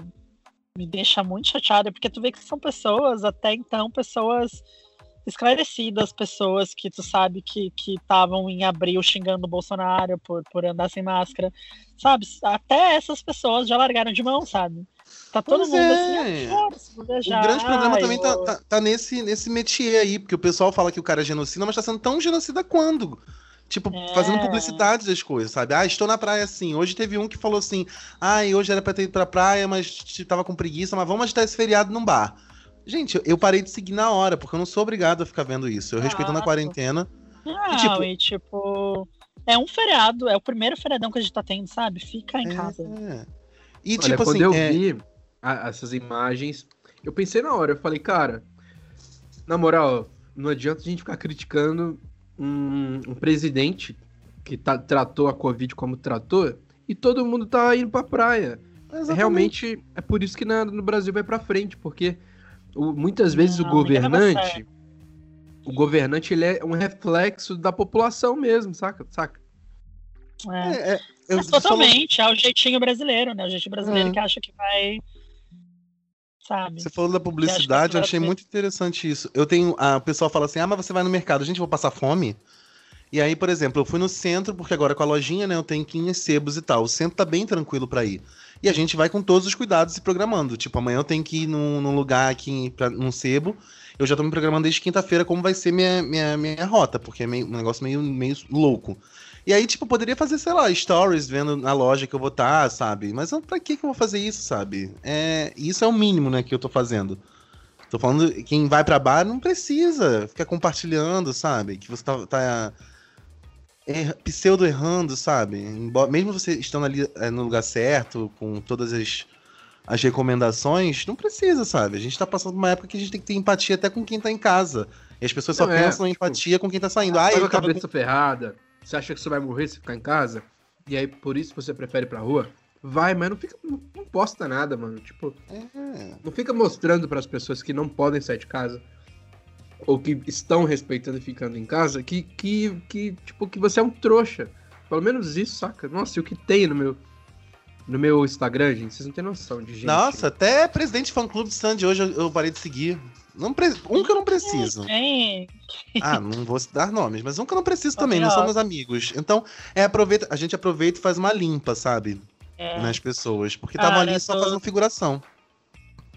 Speaker 3: me deixa muito chateada, porque tu vê que são pessoas, até então, pessoas esclarecidas, pessoas que tu sabe que estavam em abril xingando o Bolsonaro por, por andar sem máscara, sabe? Até essas pessoas já largaram de mão, sabe? Tá todo
Speaker 1: Pois
Speaker 3: mundo
Speaker 1: é.
Speaker 3: assim, ah, vou
Speaker 1: O grande problema
Speaker 3: ai,
Speaker 1: também tá, tá, tá nesse, nesse métier aí, porque o pessoal fala que o cara é genocida, mas tá sendo tão genocida quando? Tipo,
Speaker 3: É.
Speaker 1: fazendo publicidade das coisas, sabe? Ah, estou na praia assim. Hoje teve um que falou assim: ah, hoje era pra ter ido pra praia, mas tava com preguiça, mas vamos agitar esse feriado num bar. Gente, eu- parei de seguir na hora, porque eu não sou obrigado a ficar vendo isso. Eu respeitando a quarentena.
Speaker 3: Não,
Speaker 1: E, tipo-
Speaker 3: e tipo. É um feriado, é o primeiro feriadão que a gente tá tendo, sabe? Fica em
Speaker 1: É,
Speaker 3: casa.
Speaker 1: é. E
Speaker 2: Olha,
Speaker 1: tipo
Speaker 2: quando
Speaker 1: assim,
Speaker 2: eu
Speaker 1: é,
Speaker 2: vi a- essas imagens, eu pensei na hora, eu falei, cara, na moral, não adianta a gente ficar criticando um, um presidente que tá- tratou a Covid como tratou e todo mundo tá indo pra praia.
Speaker 1: exatamente.
Speaker 2: Realmente é por isso que na- no Brasil vai pra frente, porque o- muitas vezes o
Speaker 3: Não, a
Speaker 2: governante, o governante ele é um reflexo da população mesmo, saca? Saca?
Speaker 3: É.
Speaker 1: É, é, eu
Speaker 3: Mas
Speaker 1: falo-
Speaker 3: totalmente, é o jeitinho brasileiro, né? O jeitinho brasileiro
Speaker 1: É.
Speaker 3: que acha que vai. Sabe?
Speaker 1: Você falou da publicidade, eu achei muito interessante isso. Eu tenho. A, o pessoal fala assim: ah, mas você vai no mercado, gente, vou passar fome. E aí, por exemplo, eu fui no centro, porque agora com a lojinha, né, eu tenho que ir em sebos e tal. O centro tá bem tranquilo pra ir. E a gente vai com todos os cuidados se programando. Tipo, amanhã eu tenho que ir num, num lugar aqui, pra, num sebo. Eu já tô me programando desde quinta-feira como vai ser minha, minha, minha rota, porque é meio, um negócio meio, meio louco. E aí, tipo, eu poderia fazer, sei lá, stories vendo na loja que eu vou estar, sabe? Mas eu- pra que que eu vou fazer isso, sabe? É, isso é o mínimo, né, que eu tô fazendo. Tô falando, quem vai pra bar não precisa ficar compartilhando, sabe? Que você tá, tá er- pseudo errando, sabe? Embo- mesmo você estando ali é, no lugar certo, com todas as, as recomendações, não precisa, sabe? A gente tá passando uma época que a gente tem que ter empatia até com quem tá em casa. E as pessoas só
Speaker 2: Não, é,
Speaker 1: pensam em
Speaker 2: tipo,
Speaker 1: empatia com quem tá saindo. Ah,
Speaker 2: Tá com
Speaker 1: ele
Speaker 2: a cabeça ferrada, você acha que você vai morrer se ficar em casa, e aí por isso você prefere ir pra rua, vai, mas não fica. Não, não posta nada, mano. Tipo,
Speaker 1: É.
Speaker 2: não fica mostrando pras pessoas que não podem sair de casa. Ou que estão respeitando e ficando em casa, que, que, que, tipo, que você é um trouxa. Pelo menos isso, saca? Nossa, e o que tem no meu, no meu Instagram, gente? Vocês não têm noção de gente.
Speaker 1: Nossa, até presidente fã clube de Sandy hoje eu, eu parei de seguir. Não pre- Um que eu não preciso.
Speaker 3: Quem?
Speaker 1: Ah, não vou dar nomes, mas um que eu não preciso também, não meus amigos. Então, é, aproveita, a gente aproveita e faz uma limpa, sabe?
Speaker 3: É,
Speaker 1: Nas pessoas. Porque estavam
Speaker 3: Cara,
Speaker 1: ali só
Speaker 3: tô-
Speaker 1: fazendo figuração.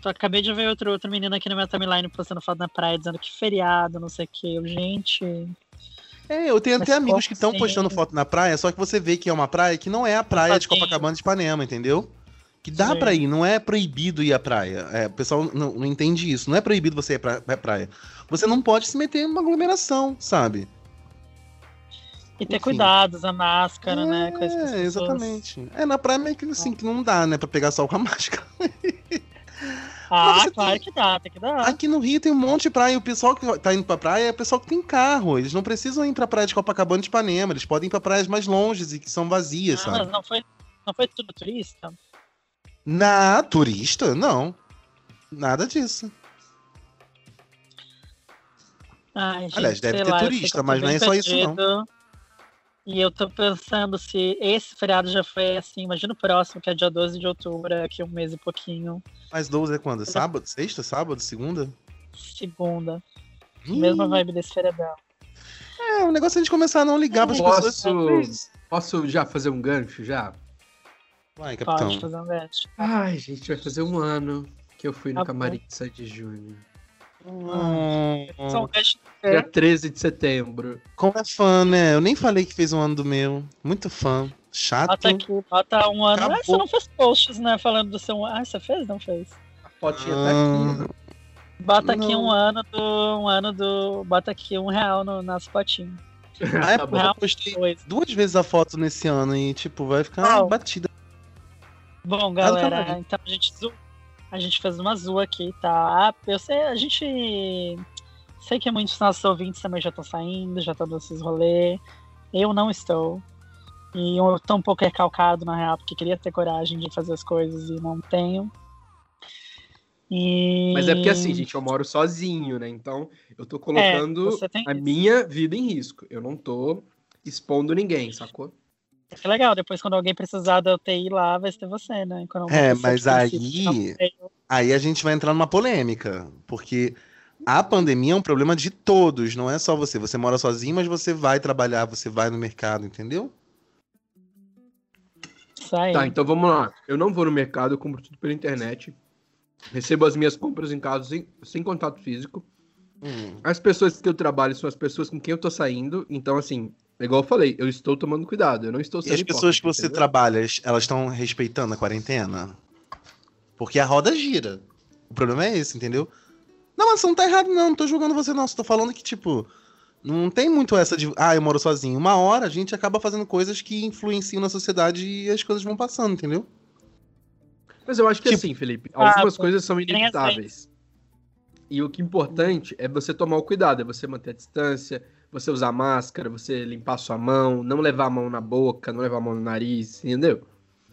Speaker 3: tô- acabei de ver outro, outro menino aqui na minha timeline postando foto na praia, dizendo que feriado, não sei o que. Eu, gente.
Speaker 1: É, eu tenho até amigos que estão postando foto na praia, só que você vê que é uma praia que não é a praia de. Copacabana de Ipanema, entendeu? Que dá
Speaker 3: Sim.
Speaker 1: pra ir, não é proibido ir à praia. É, o pessoal não, não entende isso. Não é proibido você ir pra, pra praia. Você não pode se meter em uma aglomeração, sabe?
Speaker 3: E ter
Speaker 1: Enfim.
Speaker 3: cuidados, a máscara, né? Que as
Speaker 1: É, exatamente. É, na praia meio que assim, que não dá, né, pra pegar sol com a máscara.
Speaker 3: Ah, claro
Speaker 1: tem-
Speaker 3: que dá, tem que dar.
Speaker 1: Aqui no Rio tem um monte de praia. E o pessoal que tá indo pra praia é o pessoal que tem carro. Eles não precisam ir pra praia de Copacabana e de Ipanema. Eles podem ir pra praias mais longes e que são vazias,
Speaker 3: Ah,
Speaker 1: sabe?
Speaker 3: mas não foi, não foi tudo turista?
Speaker 1: Na turista, não. Nada disso.
Speaker 3: Ai, gente,
Speaker 1: Aliás, deve ter
Speaker 3: lá,
Speaker 1: turista, mas não é só isso, não.
Speaker 3: E eu tô pensando se esse feriado já foi assim, imagina o próximo, que é dia 12 de outubro, daqui um mês e pouquinho,
Speaker 1: Mas 12 é quando? Sábado? Sexta? Sábado? Segunda?
Speaker 3: segunda.
Speaker 1: Ih,
Speaker 3: Mesma vibe desse feriadão.
Speaker 1: É, o negócio é a gente começar a não ligar pras
Speaker 2: Posso-
Speaker 1: pessoas.
Speaker 2: Posso já fazer um gancho já?
Speaker 1: Vai, capitão.
Speaker 3: Pode fazer um gancho.
Speaker 2: Ai, gente, vai fazer um ano que eu fui no
Speaker 3: Tá
Speaker 2: camarim de 7 de junho.
Speaker 1: Hum,
Speaker 3: Só um gancho.
Speaker 2: Dia 13 de setembro.
Speaker 1: como é fã, né? Eu nem falei que fez um ano do meu. Muito fã. Chato.
Speaker 3: Bota aqui, bota um ano. Ah, você não fez posts, né? Falando do seu. Ah, você fez? Não fez.
Speaker 2: A fotinha tá aqui.
Speaker 1: Ah,
Speaker 3: Bota aqui
Speaker 1: Não.
Speaker 3: um ano do. Um ano do. Bota aqui um real no, nas fotinhas.
Speaker 1: Ah, é
Speaker 2: Tá
Speaker 1: porque
Speaker 2: bom.
Speaker 1: eu postei duas vezes a foto nesse ano e, tipo, vai ficar batida.
Speaker 3: Bom, galera, então a gente. A gente fez uma zoa aqui, tá? Eu sei, a gente. Sei que muitos dos nossos ouvintes também já estão saindo, já estão nesses rolê. Eu não estou. E eu tô um pouco recalcado, na real, porque queria ter coragem de fazer as coisas e não tenho. E...
Speaker 2: Mas é porque assim, gente, eu moro sozinho, né? Então eu tô colocando
Speaker 3: É, você tem
Speaker 2: a
Speaker 3: isso.
Speaker 2: minha vida em risco. Eu não tô expondo ninguém, sacou?
Speaker 3: Que legal, depois quando alguém precisar da UTI lá, vai ser você, né?
Speaker 1: É, mas aí-. Aí a gente vai entrar numa polêmica. Porque a pandemia é um problema de todos, não é só você. Você mora sozinho, mas você vai trabalhar, você vai no mercado, entendeu?
Speaker 3: Isso aí.
Speaker 2: Tá, então vamos lá. Eu não vou no mercado, eu compro tudo pela internet. Recebo as minhas compras em casa sem, sem contato físico.
Speaker 1: Hum.
Speaker 2: As pessoas que eu trabalho são as pessoas com quem eu tô saindo. Então, assim, igual eu falei, eu estou tomando cuidado. Eu não estou
Speaker 1: E
Speaker 2: sendo
Speaker 1: as pessoas que você
Speaker 2: entendeu?
Speaker 1: trabalha, elas estão respeitando a quarentena? Porque a roda gira. O problema é esse, entendeu? Não, mas você não tá errado, não. Não tô julgando você, não. Só tô falando que, tipo, não tem muito essa de. Ah, eu moro sozinho. Uma hora a gente acaba fazendo coisas que influenciam na sociedade e as coisas vão passando, entendeu?
Speaker 2: Mas eu acho que
Speaker 1: Tipo-
Speaker 2: assim, Felipe,
Speaker 3: Ah,
Speaker 2: algumas
Speaker 3: pô,
Speaker 2: coisas são inevitáveis. E o que é importante é você tomar o cuidado, é você manter a distância, você usar máscara, você limpar sua mão, não levar a mão na boca, não levar a mão no nariz, entendeu?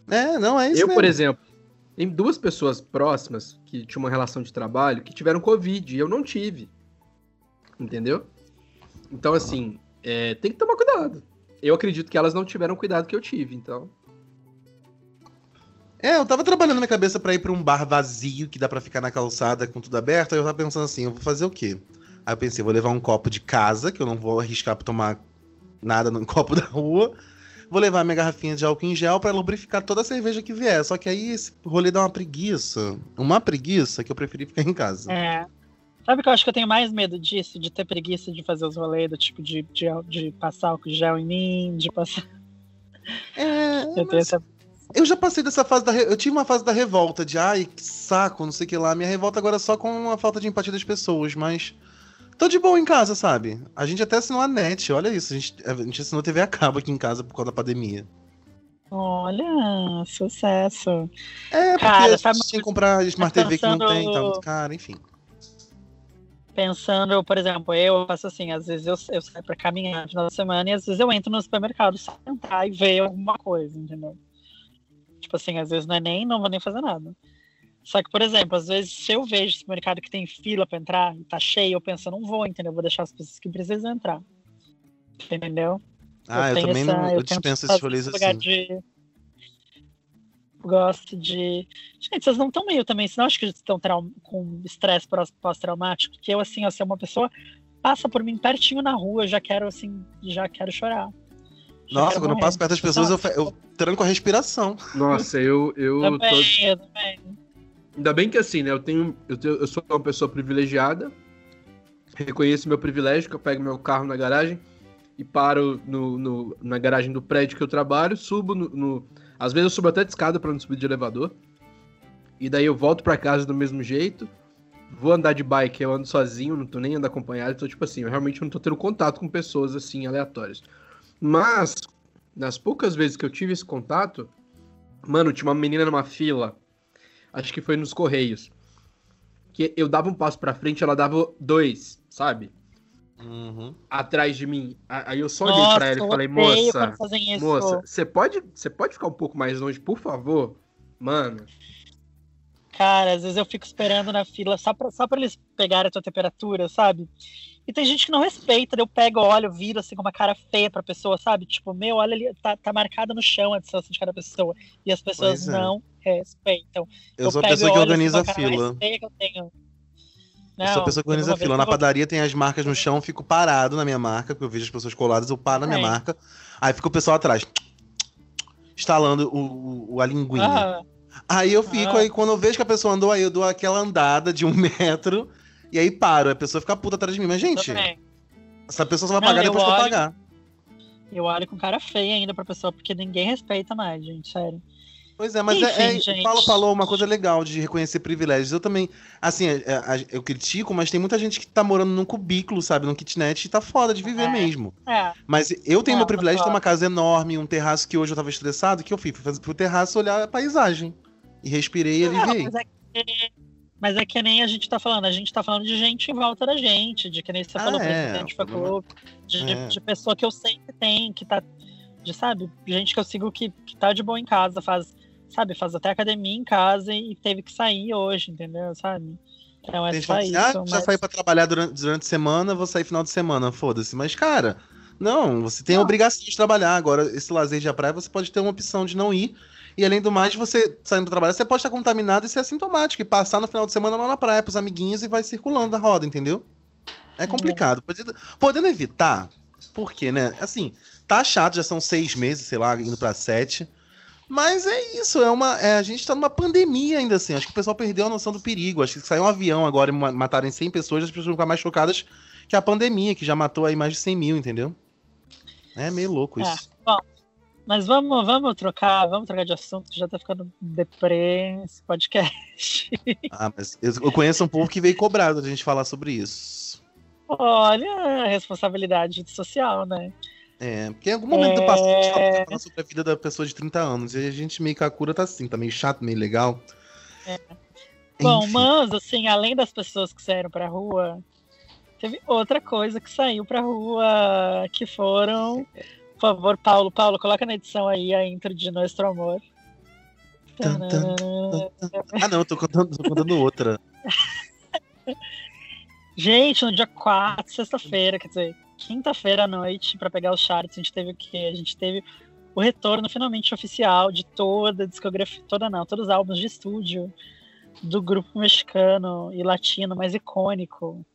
Speaker 1: É, não, é isso
Speaker 2: eu,
Speaker 1: mesmo.
Speaker 2: por exemplo, tem duas pessoas próximas que tinham uma relação de trabalho que tiveram Covid e eu não tive. Entendeu? Então, assim, é, tem que tomar cuidado. Eu acredito que elas não tiveram o cuidado que eu tive, então.
Speaker 1: É, eu tava trabalhando na minha cabeça pra ir pra um bar vazio que dá pra ficar na calçada com tudo aberto. Aí eu tava pensando assim, eu vou fazer o quê? Aí eu pensei, vou levar um copo de casa, que eu não vou arriscar pra tomar nada no copo da rua. Vou levar minha garrafinha de álcool em gel pra lubrificar toda a cerveja que vier. Só que aí esse rolê dá uma preguiça. Uma preguiça que eu preferi ficar em casa.
Speaker 3: É. Sabe que eu acho que eu tenho mais medo disso? De ter preguiça de fazer os rolês, do tipo de, de, de passar álcool gel em mim, de passar.
Speaker 1: É,
Speaker 3: Eu
Speaker 1: mas
Speaker 3: essa.
Speaker 1: eu já passei dessa fase da. re- Eu tive uma fase da revolta, de ai, que saco, não sei o que lá. Minha revolta agora é só com a falta de empatia das pessoas, mas. Tô de boa em casa, sabe? A gente até assinou a net, olha isso. A gente, a gente assinou TV a cabo aqui em casa por causa da pandemia.
Speaker 3: Olha, sucesso.
Speaker 1: É, porque
Speaker 3: Cara,
Speaker 1: a gente tinha que comprar Smart
Speaker 3: tá
Speaker 1: TV que não tem, tá muito caro, enfim.
Speaker 3: Pensando, por exemplo, eu faço assim, às vezes eu, eu saio pra caminhar no final de semana e às vezes eu entro no supermercado só entrar e ver alguma coisa, entendeu? Tipo assim, às vezes não é nem, não vou nem fazer nada. Só que, por exemplo, às vezes se eu vejo supermercado que tem fila pra entrar e tá cheio, eu penso, eu não vou, entendeu? Eu vou deixar as pessoas que precisam entrar. Entendeu?
Speaker 1: Ah, eu,
Speaker 3: tenho
Speaker 1: também
Speaker 3: essa-
Speaker 1: não. Eu, dispenso esses rolês
Speaker 3: esse lugar
Speaker 1: assim.
Speaker 3: de- Gosto de. Gente, vocês não estão meio também, senão acho que vocês estão trau- com estresse pós- pós-traumático, que eu, assim, ó, se uma pessoa passa por mim pertinho na rua, eu já quero, assim, já quero chorar. Já
Speaker 1: Nossa,
Speaker 3: quero
Speaker 1: quando eu
Speaker 3: morrer.
Speaker 1: passo perto das pessoas, eu, fe- eu tranco a respiração.
Speaker 2: Nossa, eu, eu tô.
Speaker 3: Também, eu também.
Speaker 2: Ainda bem que assim, né? Eu tenho, eu tenho. Eu sou uma pessoa privilegiada. Reconheço meu privilégio, que eu pego meu carro na garagem e paro no, no- na garagem do prédio que eu trabalho, subo no. no- às vezes eu subo até de escada pra não subir de elevador. E daí eu volto pra casa do mesmo jeito. Vou andar de bike, eu ando sozinho, não tô nem andando acompanhado, então, tipo assim, eu realmente não tô tendo contato com pessoas assim, aleatórias. Mas, nas poucas vezes que eu tive esse contato, mano, tinha uma menina numa fila, acho que foi nos Correios, que eu dava um passo pra frente, ela dava dois, sabe?
Speaker 1: Uhum.
Speaker 2: Atrás de mim. Aí eu só olhei pra ela e falei, moça, moça, você pode, você pode ficar um pouco mais longe, por favor? Mano,
Speaker 3: Cara, às vezes eu fico esperando na fila só pra, só pra eles pegarem a tua temperatura, sabe? E tem gente que não respeita, eu pego, olho, viro assim com uma cara feia pra pessoa, sabe? Tipo, meu, olha ali, tá, tá marcada no chão a distância de cada pessoa. E as pessoas
Speaker 1: é.
Speaker 3: não respeitam.
Speaker 1: Eu, sou a pessoa que
Speaker 3: assim,
Speaker 1: organiza a fila.
Speaker 3: eu tenho.
Speaker 1: Eu sou a
Speaker 3: Não,
Speaker 1: pessoa que organiza a fila. Na
Speaker 3: eu
Speaker 1: padaria tem as marcas no chão, fico parado na minha marca, porque eu vejo as pessoas coladas, eu paro na minha
Speaker 3: É.
Speaker 1: marca. Aí fica o pessoal atrás, instalando o, o- a linguinha.
Speaker 3: Ah,
Speaker 1: Aí eu fico,
Speaker 3: Ah.
Speaker 1: aí quando eu vejo que a pessoa andou, aí eu dou aquela andada de um metro, e aí paro. A pessoa fica puta atrás de mim. Mas, gente, essa pessoa só vai
Speaker 3: Não,
Speaker 1: pagar depois que eu pagar.
Speaker 3: Eu olho com cara feia ainda pra pessoa, porque ninguém respeita mais, gente, sério.
Speaker 1: Pois é, mas
Speaker 3: Enfim,
Speaker 1: é, é- Paulo falou uma coisa legal de reconhecer privilégios. Eu também, assim, é, é, eu critico, mas tem muita gente que tá morando num cubículo, sabe, num kitnet, e tá foda de viver
Speaker 3: É.
Speaker 1: mesmo.
Speaker 3: É,
Speaker 1: Mas eu tenho meu privilégio de ter uma casa enorme, um terraço que hoje eu tava estressado, que eu fui? Fui fazer- pro terraço olhar a paisagem. E respirei e aliviei.
Speaker 3: mas, é que, mas é que nem a gente tá falando, a gente tá falando de gente em volta da gente, de que nem você
Speaker 1: Ah,
Speaker 3: falou,
Speaker 1: é,
Speaker 3: presidente fã
Speaker 1: problema-
Speaker 3: de,
Speaker 1: É.
Speaker 3: de pessoa que eu sei que tem, que tá. De, sabe, gente que eu sigo que, que tá de boa em casa, faz, sabe, faz até academia em casa e teve que sair hoje, entendeu? Sabe? Então é
Speaker 1: Tem
Speaker 3: só
Speaker 1: que
Speaker 3: isso.
Speaker 1: ah, já
Speaker 3: mas-
Speaker 1: saí pra trabalhar durante, durante a semana, vou sair final de semana, foda-se. Mas, cara, não, você tem a
Speaker 3: Não.
Speaker 1: obrigação de trabalhar. Agora, esse lazer de praia, você pode ter uma opção de não ir. E além do mais, você saindo pra trabalhar, você pode estar contaminado e ser assintomático. E passar no final de semana lá na praia pros amiguinhos e vai circulando a roda, entendeu? É complicado. Podendo, podendo evitar, por quê, né? Assim, tá chato, já são seis meses, sei lá, indo pra sete. Mas é isso, é uma, é, a gente tá numa pandemia ainda assim. Acho que o pessoal perdeu a noção do perigo. Acho que sair um avião agora e ma- matarem 100 pessoas, as pessoas vão ficar mais chocadas que a pandemia, que já matou aí mais de 100 mil, entendeu? É meio louco
Speaker 3: É.
Speaker 1: isso.
Speaker 3: Mas vamos, vamos trocar, vamos trocar de assunto, que já tá ficando deprê esse podcast.
Speaker 1: Ah, mas eu, conheço um povo que veio cobrado da gente falar sobre isso.
Speaker 3: Olha a responsabilidade social, né?
Speaker 1: É, porque em algum momento do passado a gente
Speaker 3: É.
Speaker 1: tava falando sobre a vida da pessoa de 30 anos. E a gente meio que a cura tá assim, tá meio chato, meio legal.
Speaker 3: Bom,
Speaker 1: Enfim.
Speaker 3: mas assim, além das pessoas que saíram pra rua, teve outra coisa que saiu pra rua, que foram. Por favor, Paulo, Paulo, coloca na edição aí a intro de Nostro Amor.
Speaker 1: Tan, tan, Ah, não, tô contando, tô contando outra.
Speaker 3: Gente, no dia 4, sexta-feira, quer dizer, quinta-feira à noite, pra pegar os charts, a gente teve o quê? A gente teve o retorno finalmente oficial de toda a discografia, toda não, todos os álbuns de estúdio do grupo mexicano e latino mais icônico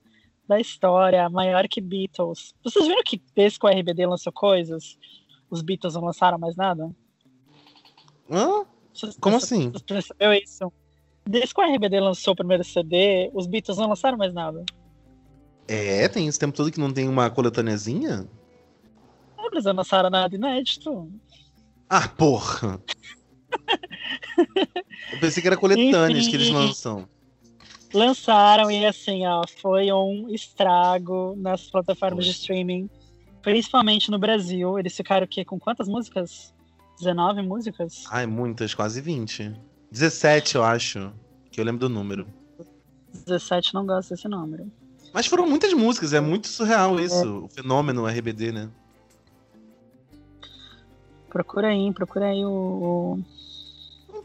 Speaker 3: da história, maior que Beatles. Vocês viram que desde que o RBD lançou coisas, os Beatles não lançaram mais nada?
Speaker 1: Hã?
Speaker 3: Vocês-
Speaker 1: Como
Speaker 3: vocês-
Speaker 1: assim?
Speaker 3: Você percebeu isso? Desde que o RBD lançou o primeiro CD, os Beatles não lançaram mais nada.
Speaker 1: É, tem esse tempo todo que não tem uma coletâneazinha?
Speaker 3: Não eles não lançaram nada inédito.
Speaker 1: Ah, porra! Eu pensei que era coletâneas que eles
Speaker 3: Enfim.
Speaker 1: lançam.
Speaker 3: Lançaram e assim, ó, foi um estrago nas plataformas de streaming, principalmente no Brasil. Eles ficaram o quê? Com quantas músicas? 19 músicas?
Speaker 1: Ai, muitas, quase 20. 17, eu acho. Que eu lembro do número.
Speaker 3: 17 não gosto desse número.
Speaker 1: Mas foram muitas músicas, é muito surreal isso. O fenômeno RBD, né?
Speaker 3: Procura aí, procura aí o. o...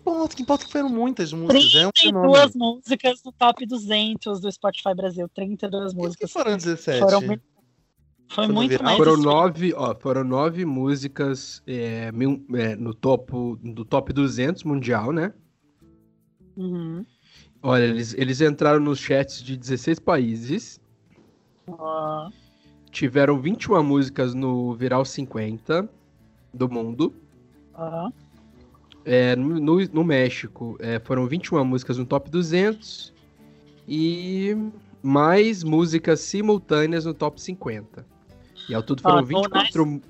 Speaker 1: Importa, o que importa é que foram muitas músicas. É um
Speaker 3: 32
Speaker 1: fenômeno.
Speaker 3: músicas no top 200 do Spotify Brasil. 32
Speaker 1: Por que
Speaker 3: músicas.
Speaker 1: foram 17?
Speaker 3: Foram muito- Foi
Speaker 1: Foi
Speaker 3: muito mais.
Speaker 2: Foram nove, ó, foram nove músicas é, mil- é, no topo do top 200 mundial, né?
Speaker 3: Uhum.
Speaker 2: Olha, eles, eles entraram nos chats de 16 países,
Speaker 3: Ó,
Speaker 2: tiveram 21 músicas no Viral 50 do mundo.
Speaker 3: ó.
Speaker 2: É, no, no- México é, foram 21 músicas no top 200 e mais músicas simultâneas no top 50. E ao todo foram
Speaker 3: no
Speaker 2: 24,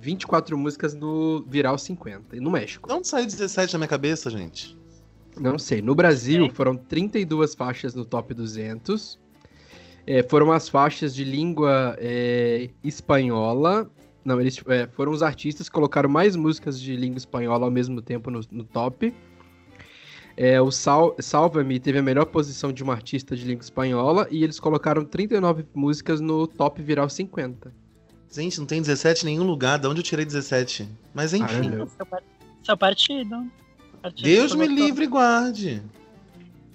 Speaker 2: 24 músicas no Viral 50, no México.
Speaker 1: Onde saiu 17 na minha cabeça, gente?
Speaker 2: Não sei. No Brasil,
Speaker 3: Sei.
Speaker 2: foram 32 faixas no top 200. É, foram as faixas de língua é, espanhola. Não, eles é, foram os artistas que colocaram mais músicas de língua espanhola ao mesmo tempo no, no top. É, o Sal, Salva-me teve a melhor posição de um artista de língua espanhola e eles colocaram 39 músicas no top viral 50.
Speaker 1: Gente, não tem 17 em nenhum lugar. De onde eu tirei 17? Mas enfim.
Speaker 2: Caramba.
Speaker 3: Seu, par- seu partido. Partido
Speaker 1: Deus me livre e guarde.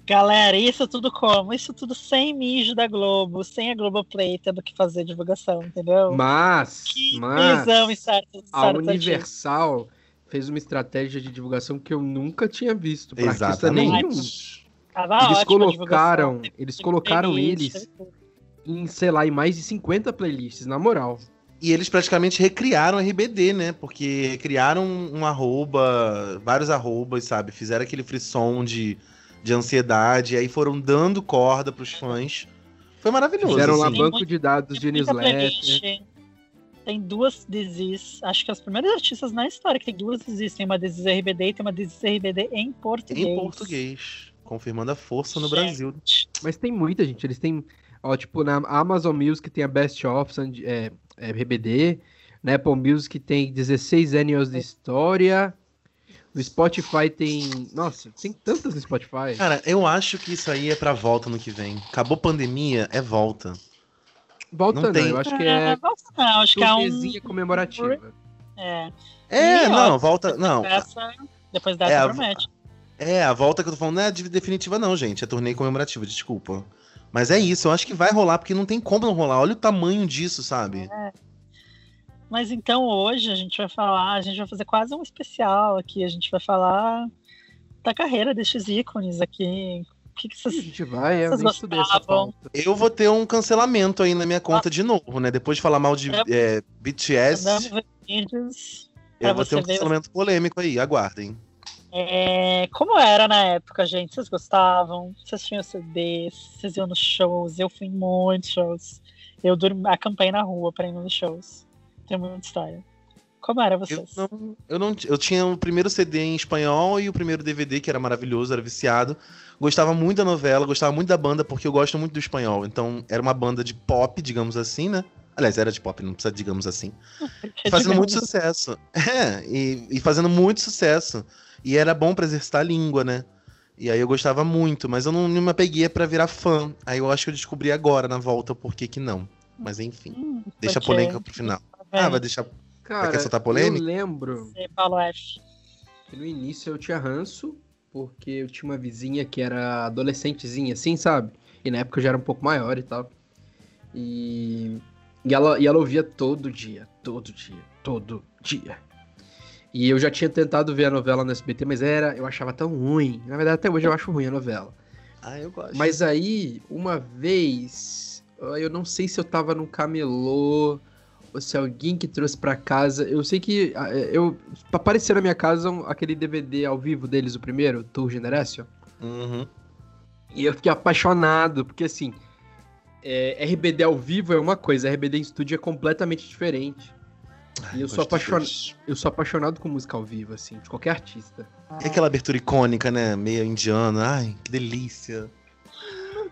Speaker 3: Galera, isso tudo como? Isso tudo sem mijo da Globo, sem a Globoplay tendo que fazer divulgação, entendeu?
Speaker 2: Mas,
Speaker 3: que
Speaker 2: mas
Speaker 3: visão em certos,
Speaker 2: a
Speaker 3: certos artistas.
Speaker 2: Universal fez uma estratégia de divulgação que eu nunca tinha visto nenhum.
Speaker 1: Exatamente.
Speaker 3: Tava
Speaker 2: Eles
Speaker 3: a
Speaker 2: colocaram, eles colocaram
Speaker 3: playlist,
Speaker 2: eles em, sei lá, em mais de 50 playlists, na moral.
Speaker 1: E eles praticamente recriaram RBD, né? Porque criaram um arroba, vários arrobas, sabe? Fizeram aquele frisson de, de ansiedade, aí foram dando corda pros fãs. Foi maravilhoso.
Speaker 2: Fizeram lá
Speaker 1: assim.
Speaker 3: Tem
Speaker 2: banco de dados de newsletter.
Speaker 3: Tem duas Dizis. Acho que as primeiras artistas na história que tem duas Dizis. Tem uma Dizis RBD e tem uma Dizis RBD em português.
Speaker 1: Em português. Confirmando a força no
Speaker 3: Gente.
Speaker 1: Brasil.
Speaker 2: Mas tem muita gente, eles têm, ó, tipo, na Amazon Music tem a Best of é, é, RBD, na Apple Music tem 16 anos de história, no Spotify tem, nossa, tem tantas no Spotify.
Speaker 1: Cara, eu acho que isso aí é pra volta no que vem. Acabou pandemia, é volta.
Speaker 2: Volta
Speaker 1: não
Speaker 2: não,
Speaker 1: tem.
Speaker 2: eu acho que é
Speaker 3: Não, acho que é um.
Speaker 2: comemorativa.
Speaker 3: É.
Speaker 1: É,
Speaker 3: E, ó,
Speaker 1: não, volta. Não.
Speaker 3: Essa, depois dessa
Speaker 1: É, a-
Speaker 3: promete.
Speaker 1: É, a volta que eu tô falando não é de- definitiva, não, gente. É torneio comemorativo, desculpa. Mas é isso, eu acho que vai rolar, porque não tem como não rolar. Olha o tamanho disso, sabe?
Speaker 3: Mas então hoje a gente vai falar, a gente vai fazer quase um especial aqui. A gente vai falar da carreira destes ícones aqui. O que, que
Speaker 2: A
Speaker 3: vocês.
Speaker 2: gente vai, eu estudei essa pauta.
Speaker 1: Eu vou ter um cancelamento aí na minha conta de novo, né? Depois de falar mal de
Speaker 3: Eu-
Speaker 1: é, BTS,
Speaker 3: vídeos.
Speaker 1: eu vou ter um
Speaker 3: ver-
Speaker 1: cancelamento polêmico aí, aguardem.
Speaker 3: É, como era na época, gente? Vocês gostavam? Vocês tinham CDs? Vocês iam nos shows? Eu fui em muitos shows. Eu dormi, acampei na rua pra ir nos shows. Tem muita história. Como era
Speaker 1: Eu
Speaker 3: vocês?
Speaker 1: não, eu não. Eu tinha o primeiro CD em espanhol e o primeiro DVD, que era maravilhoso, era viciado. Gostava muito da novela, gostava muito da banda, porque eu gosto muito do espanhol. Então, era uma banda de pop, digamos assim, né? Aliás, era de pop, não precisa, digamos assim. Fazendo muito sucesso. É, e, e fazendo muito sucesso. E era bom pra exercitar a língua, né? E aí eu gostava muito, mas eu não, não me apeguei pra virar fã. Aí eu acho que eu descobri agora, na volta, por que que não. Mas enfim,
Speaker 3: Hum,
Speaker 1: deixa a polêmica pro final. Ah, vai deixar.
Speaker 2: Cara,
Speaker 1: quer soltar polêmica?
Speaker 2: eu lembro
Speaker 3: Você, Paulo F.
Speaker 2: que no início eu tinha ranço, porque eu tinha uma vizinha que era adolescentezinha, assim, sabe? E na época eu já era um pouco maior e tal. E, e, ela, e ela ouvia todo dia, todo dia, todo dia. E eu já tinha tentado ver a novela no SBT, mas era, eu achava tão ruim. Na verdade, até hoje eu acho ruim a novela.
Speaker 1: Ah, eu gosto.
Speaker 2: Mas aí, uma vez, eu não sei se eu tava no camelô se alguém que trouxe pra casa. Eu sei que ah, eu apareceu na minha casa aquele DVD ao vivo deles, o primeiro, Tour Generation.
Speaker 1: Uhum.
Speaker 2: E eu fiquei apaixonado, porque assim, é, RBD ao vivo é uma coisa, RBD em estúdio é completamente diferente.
Speaker 1: Ai,
Speaker 2: E eu sou
Speaker 1: dois.
Speaker 2: Eu sou apaixonado com música ao vivo, assim, de qualquer artista.
Speaker 1: E aquela abertura icônica, né? Meio indiana. Ai, que delícia.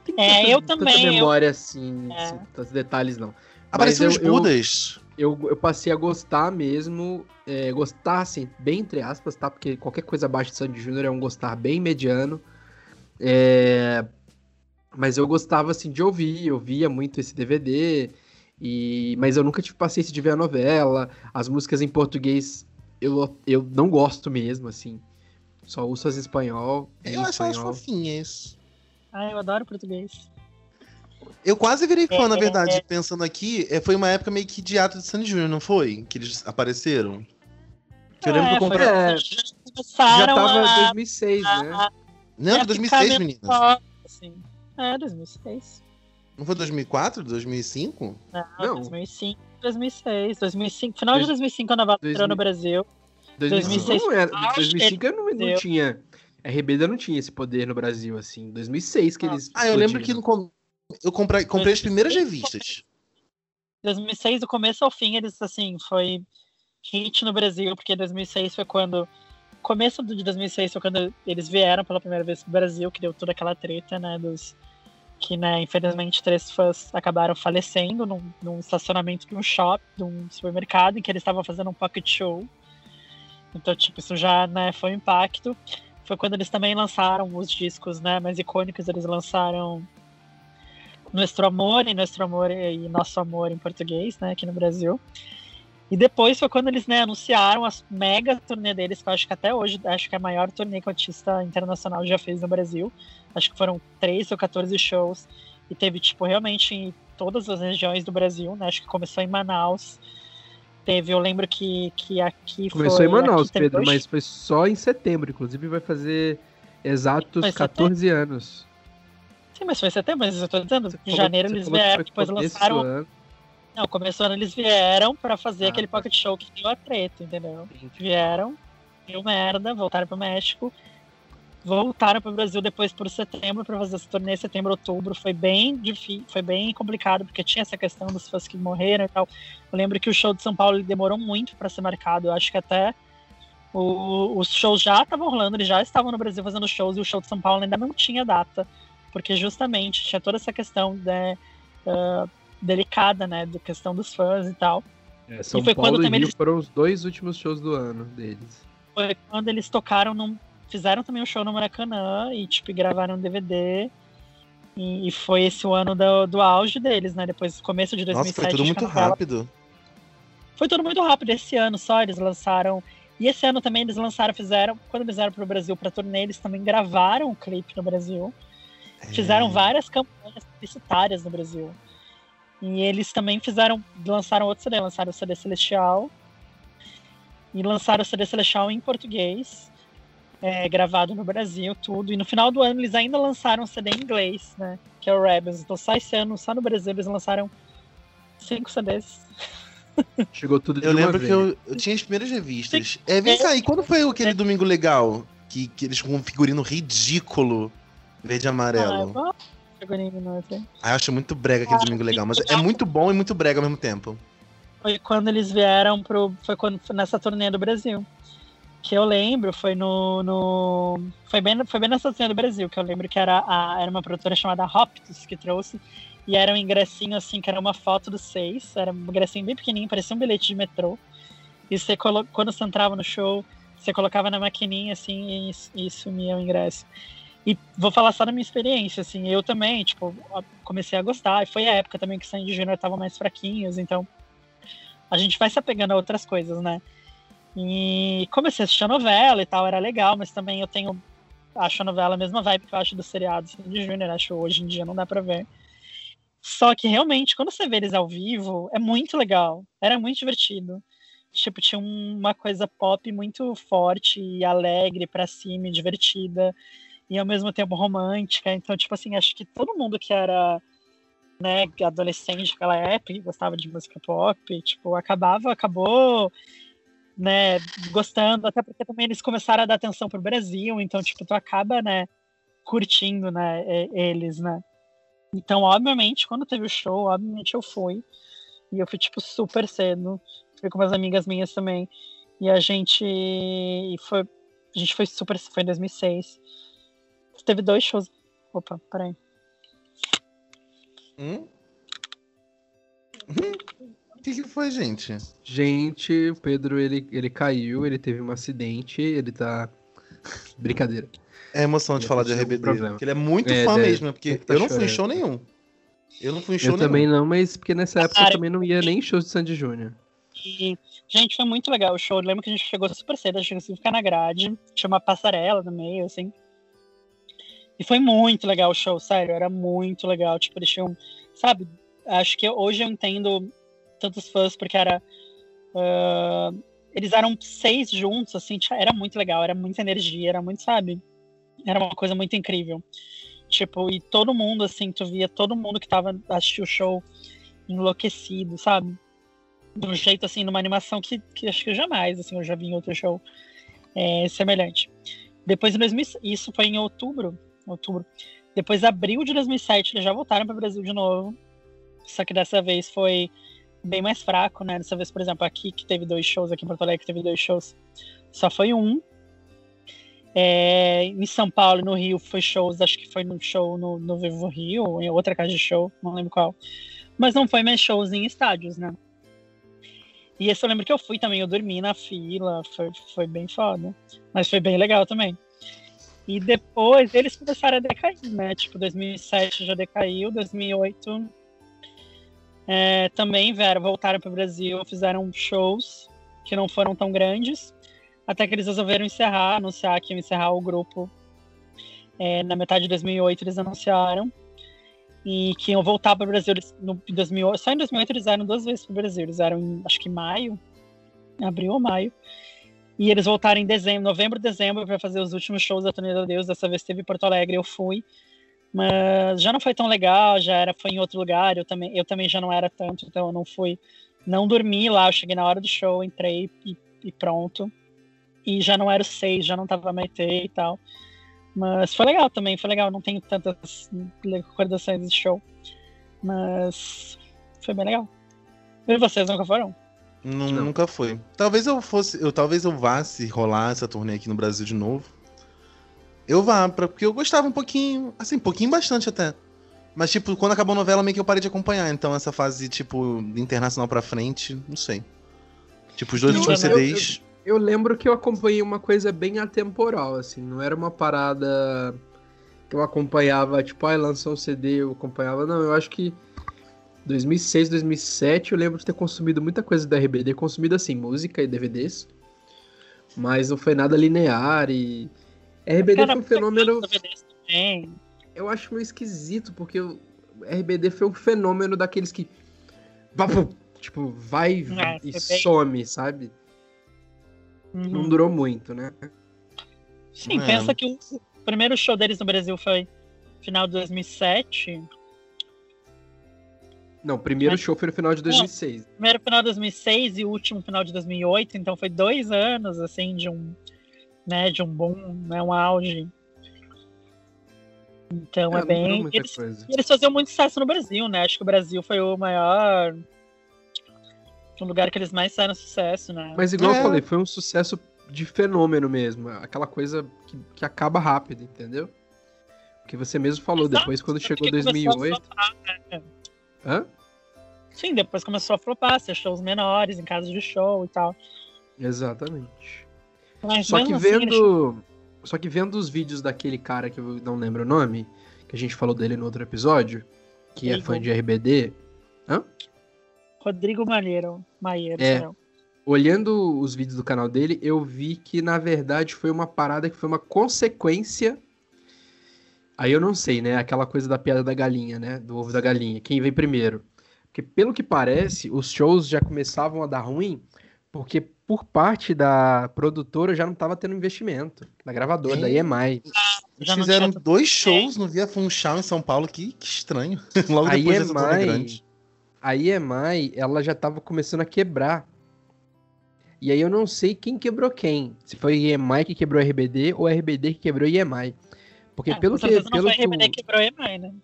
Speaker 2: Tem
Speaker 3: É, eu
Speaker 2: tanta
Speaker 3: também, eu-
Speaker 2: memória, assim,
Speaker 3: É.
Speaker 2: assim, tantos detalhes não.
Speaker 1: Apareceram
Speaker 2: eu-
Speaker 1: os
Speaker 2: eu-
Speaker 1: Budas.
Speaker 2: eu, eu passei a gostar mesmo, é, gostar assim, bem entre aspas, tá? Porque qualquer coisa abaixo de Sandy Júnior é um gostar bem mediano. É, mas eu gostava assim de ouvir, eu via muito esse DVD, e, mas eu nunca tive paciência de ver a novela. As músicas em português eu, eu não gosto mesmo, assim. Só ouço as em espanhol. em
Speaker 1: Eu acho elas
Speaker 2: espanhol.
Speaker 1: fofinhas.
Speaker 3: Ah, eu adoro português.
Speaker 1: Eu quase virei fã,
Speaker 3: É,
Speaker 1: na
Speaker 3: é,
Speaker 1: verdade. Pensando aqui, é, foi uma época meio que de ato de Sandy Júnior, não foi? Que eles apareceram. Que eu lembro que eu
Speaker 3: É,
Speaker 1: comprei.
Speaker 2: É,
Speaker 3: já
Speaker 2: tava
Speaker 3: a,
Speaker 2: 2006, né?
Speaker 3: a,
Speaker 1: Não,
Speaker 3: a
Speaker 1: foi 2006,
Speaker 3: ficar
Speaker 1: meninas.
Speaker 3: assim. É, 2006.
Speaker 1: Não foi 2004, 2005?
Speaker 3: Não,
Speaker 2: Não.
Speaker 3: 2005, 2006, 2005. Final de
Speaker 2: Dois-
Speaker 3: 2005, quando a novela entrou
Speaker 2: 2000.
Speaker 3: no Brasil.
Speaker 2: 2005 não era.
Speaker 3: Ah,
Speaker 2: 2005 eu não, não tinha. A RBD não tinha esse poder no Brasil, assim. 2006 que
Speaker 3: Ah.
Speaker 2: eles.
Speaker 1: Ah, eu lembro que
Speaker 2: explodiram.
Speaker 1: no eu comprei, comprei as primeiras revistas.
Speaker 3: 2006, do começo ao fim, eles, assim, foi hit no Brasil, porque 2006 foi quando. Começo de 2006 foi quando eles vieram pela primeira vez pro Brasil, que deu toda aquela treta, né? Dos, que, né, infelizmente, três fãs acabaram falecendo num, num estacionamento de um shopping, de um supermercado, em que eles estavam fazendo um pocket show. Então, tipo, isso já né, foi um impacto. Foi quando eles também lançaram os discos né, mais icônicos, eles lançaram Nuestro Amor e Nuestro Amor e Nosso Amor em português, né, aqui no Brasil. E depois foi quando eles né, anunciaram a mega turnê deles, que eu acho que até hoje acho que é a maior turnê que o artista internacional já fez no Brasil. Acho que foram 13 ou 14 shows. E teve, tipo, realmente em todas as regiões do Brasil, né? Acho que começou em Manaus. Teve, eu lembro que, que aqui
Speaker 2: Começou foi, em Manaus, Pedro, dois... mas foi só em setembro. Inclusive vai fazer exatos foi 14 setembro? anos.
Speaker 3: Sim, mas foi em setembro, mas eu tô dizendo. Em janeiro eles vieram, depois lançaram. Ano. Não, começou eles vieram para fazer ah, aquele tá. pocket show que deu a treta, entendeu? Vieram, deu merda, voltaram pro México, voltaram pro Brasil depois por setembro para fazer esse turnê, setembro, outubro. Foi bem difícil, foi bem complicado, porque tinha essa questão dos fãs que morreram e tal. Eu lembro que o show de São Paulo demorou muito para ser marcado. Eu acho que até o, os shows já estavam rolando, eles já estavam no Brasil fazendo shows e o show de São Paulo ainda não tinha data, porque justamente tinha toda essa questão de. Né, uh, delicada, né? Da questão dos fãs e tal.
Speaker 2: É, São e foi Paulo quando também eles... foram os dois últimos shows do ano deles.
Speaker 3: Foi quando eles tocaram, num... fizeram também um show no Maracanã e tipo gravaram um DVD. E, e foi esse o ano do, do auge deles, né? Depois, começo de 2007. Nossa,
Speaker 1: foi tudo muito rápido.
Speaker 3: Foi tudo muito rápido. Esse ano só eles lançaram. E esse ano também eles lançaram, fizeram. Quando eles vieram pro Brasil pra turnê, eles também gravaram um clipe no Brasil. É. Fizeram várias campanhas publicitárias no Brasil. E eles também fizeram, lançaram outro CD, lançaram o CD Celestial. E lançaram o CD Celestial em português, é, gravado no Brasil, tudo. E no final do ano eles ainda lançaram um CD em inglês, né? Que é o Rebels. Então só esse ano, só no Brasil, eles lançaram cinco CDs.
Speaker 2: Chegou tudo de
Speaker 1: Eu lembro que eu, eu, tinha as primeiras revistas. É, vem cá, e quando foi aquele domingo legal? Que, que eles com um figurino ridículo, verde e amarelo. Ah, ah, eu acho muito brega aquele domingo legal, mas é muito bom e muito brega ao mesmo tempo.
Speaker 3: Foi quando eles vieram pro. Foi quando nessa turnê do Brasil. Que eu lembro, foi no. no foi, bem, foi bem nessa turnê do Brasil, que eu lembro que era, a, era uma produtora chamada Hoptus que trouxe. E era um ingressinho assim, que era uma foto dos seis. Era um ingressinho bem pequenininho, parecia um bilhete de metrô. E você colo... quando você entrava no show, você colocava na maquininha assim e, e sumia o ingresso. E vou falar só da minha experiência, assim, eu também, tipo, comecei a gostar, e foi a época também que Sandy Júnior tava mais fraquinhos, então a gente vai se apegando a outras coisas, né? E comecei a assistir a novela e tal, era legal, mas também eu tenho, acho a novela a mesma vibe que eu acho do seriado Sandy Júnior, acho hoje em dia não dá pra ver. Só que realmente, quando você vê eles ao vivo, é muito legal, era muito divertido. Tipo, tinha uma coisa pop muito forte e alegre pra cima e divertida e ao mesmo tempo romântica. Então, tipo assim, acho que todo mundo que era né, adolescente naquela época gostava de música pop, tipo, acabava, acabou né, gostando, até porque também eles começaram a dar atenção pro Brasil, então, tipo, tu acaba, né, curtindo, né, eles, né. Então, obviamente, quando teve o show, obviamente eu fui. E eu fui, tipo, super cedo. Fui com umas amigas minhas também. E a gente foi. A gente foi super. Foi em 2006 teve dois shows. Opa, peraí.
Speaker 1: Hum? O que, que foi, gente?
Speaker 2: Gente, o Pedro ele, ele caiu, ele teve um acidente, ele tá. Brincadeira.
Speaker 1: É emoção de ele falar de RBD. Porque ele é muito é, fã mesmo, porque tá eu não fui em show nenhum. Eu não fui em show
Speaker 2: eu nenhum. Eu também não, mas porque nessa época Cara, eu também não ia nem em shows de Sandy Júnior.
Speaker 3: E, gente, foi muito legal o show. Eu lembro que a gente chegou super cedo, a gente conseguiu ficar na grade. Tinha uma passarela no meio, assim. E foi muito legal o show, sério, era muito legal. Tipo, eles tinham, sabe? Acho que hoje eu entendo tantos fãs, porque era. Uh, eles eram seis juntos, assim, era muito legal, era muita energia, era muito, sabe? Era uma coisa muito incrível. Tipo, e todo mundo, assim, tu via todo mundo que tava assistindo o show enlouquecido, sabe? De um jeito, assim, numa animação que, que acho que jamais, assim, eu já vi em outro show é, semelhante. Depois, em 2000, isso foi em outubro outubro. Depois, abril de 2007, eles já voltaram para o Brasil de novo. Só que dessa vez foi bem mais fraco, né? Dessa vez, por exemplo, aqui que teve dois shows, aqui em Porto Alegre que teve dois shows, só foi um. É, em São Paulo no Rio foi shows, acho que foi no show no, no Vivo Rio, em outra casa de show, não lembro qual. Mas não foi mais shows em estádios, né? E esse eu lembro que eu fui também, eu dormi na fila, foi, foi bem foda. Mas foi bem legal também. E depois eles começaram a decair, né? Tipo, 2007 já decaiu, 2008 é, também vieram, voltaram para o Brasil, fizeram shows que não foram tão grandes, até que eles resolveram encerrar, anunciar que iam encerrar o grupo. É, na metade de 2008 eles anunciaram e que iam voltar para o Brasil no 2008. Só em 2008 eles eram duas vezes para o Brasil. Eles eram, em, acho que maio, abril ou maio. E eles voltaram em dezembro, novembro, dezembro, para fazer os últimos shows da Turnê da Deus. Dessa vez teve Porto Alegre, eu fui. Mas já não foi tão legal, já era, foi em outro lugar. Eu também, eu também já não era tanto, então eu não fui. Não dormi lá, eu cheguei na hora do show, entrei e, e pronto. E já não era o seis, já não tava Maite e tal. Mas foi legal também, foi legal. Não tenho tantas recordações desse show. Mas foi bem legal. E vocês nunca foram?
Speaker 1: Não, não. Nunca foi. Talvez eu fosse. Eu, talvez eu vá se rolar essa turnê aqui no Brasil de novo. Eu vá, pra, porque eu gostava um pouquinho. Assim, um pouquinho bastante até. Mas, tipo, quando acabou a novela, meio que eu parei de acompanhar. Então, essa fase, tipo, internacional pra frente, não sei. Tipo, os dois últimos CDs.
Speaker 2: Eu, eu, lembro que eu acompanhei uma coisa bem atemporal, assim. Não era uma parada que eu acompanhava, tipo, ah, lançou um CD, eu acompanhava. Não, eu acho que 2006, 2007, eu lembro de ter consumido muita coisa da RBD, consumido assim, música e DVDs, mas não foi nada linear e RBD Cara, foi um fenômeno. Eu acho meio esquisito, porque o RBD foi um fenômeno daqueles que. Tipo, vai é, e some, sabe? Uhum. Não durou muito, né?
Speaker 3: Sim, é. pensa que o primeiro show deles no Brasil foi final de 2007.
Speaker 2: Não, o primeiro Mas... show foi no final de 2006. Não,
Speaker 3: primeiro final de 2006 e o último final de 2008, então foi dois anos, assim, de um, né, de um bom, né, um auge. Então é, é bem. Eles, eles, faziam muito sucesso no Brasil, né? Acho que o Brasil foi o maior. O lugar que eles mais fizeram sucesso, né?
Speaker 2: Mas igual é. eu falei, foi um sucesso de fenômeno mesmo. Aquela coisa que, que acaba rápido, entendeu? Porque você mesmo falou, Exato, depois quando chegou 2008. né? Hã?
Speaker 3: Sim, depois começou a flopar, ser shows menores, em casa de show e tal.
Speaker 2: Exatamente. Mas só que assim, vendo. Só que vendo os vídeos daquele cara que eu não lembro o nome, que a gente falou dele no outro episódio, que Rodrigo. é fã de RBD. Hã?
Speaker 3: Rodrigo Malheiro. Maieiro,
Speaker 2: é, olhando os vídeos do canal dele, eu vi que na verdade foi uma parada que foi uma consequência. Aí eu não sei, né? Aquela coisa da piada da galinha, né? Do ovo da galinha. Quem vem primeiro? Porque pelo que parece, os shows já começavam a dar ruim, porque por parte da produtora já não estava tendo investimento, da gravadora, é. da EMI.
Speaker 1: Eles fizeram dois shows no Via Funchal em São Paulo, que, que estranho. Logo a depois EMI, dessa grande.
Speaker 2: A EMI, ela já estava começando a quebrar. E aí eu não sei quem quebrou quem. Se foi a EMI que quebrou a RBD ou a RBD que quebrou a EMI. Porque é, pelo que... Não pelo foi a RBD que quebrou a EMI, né?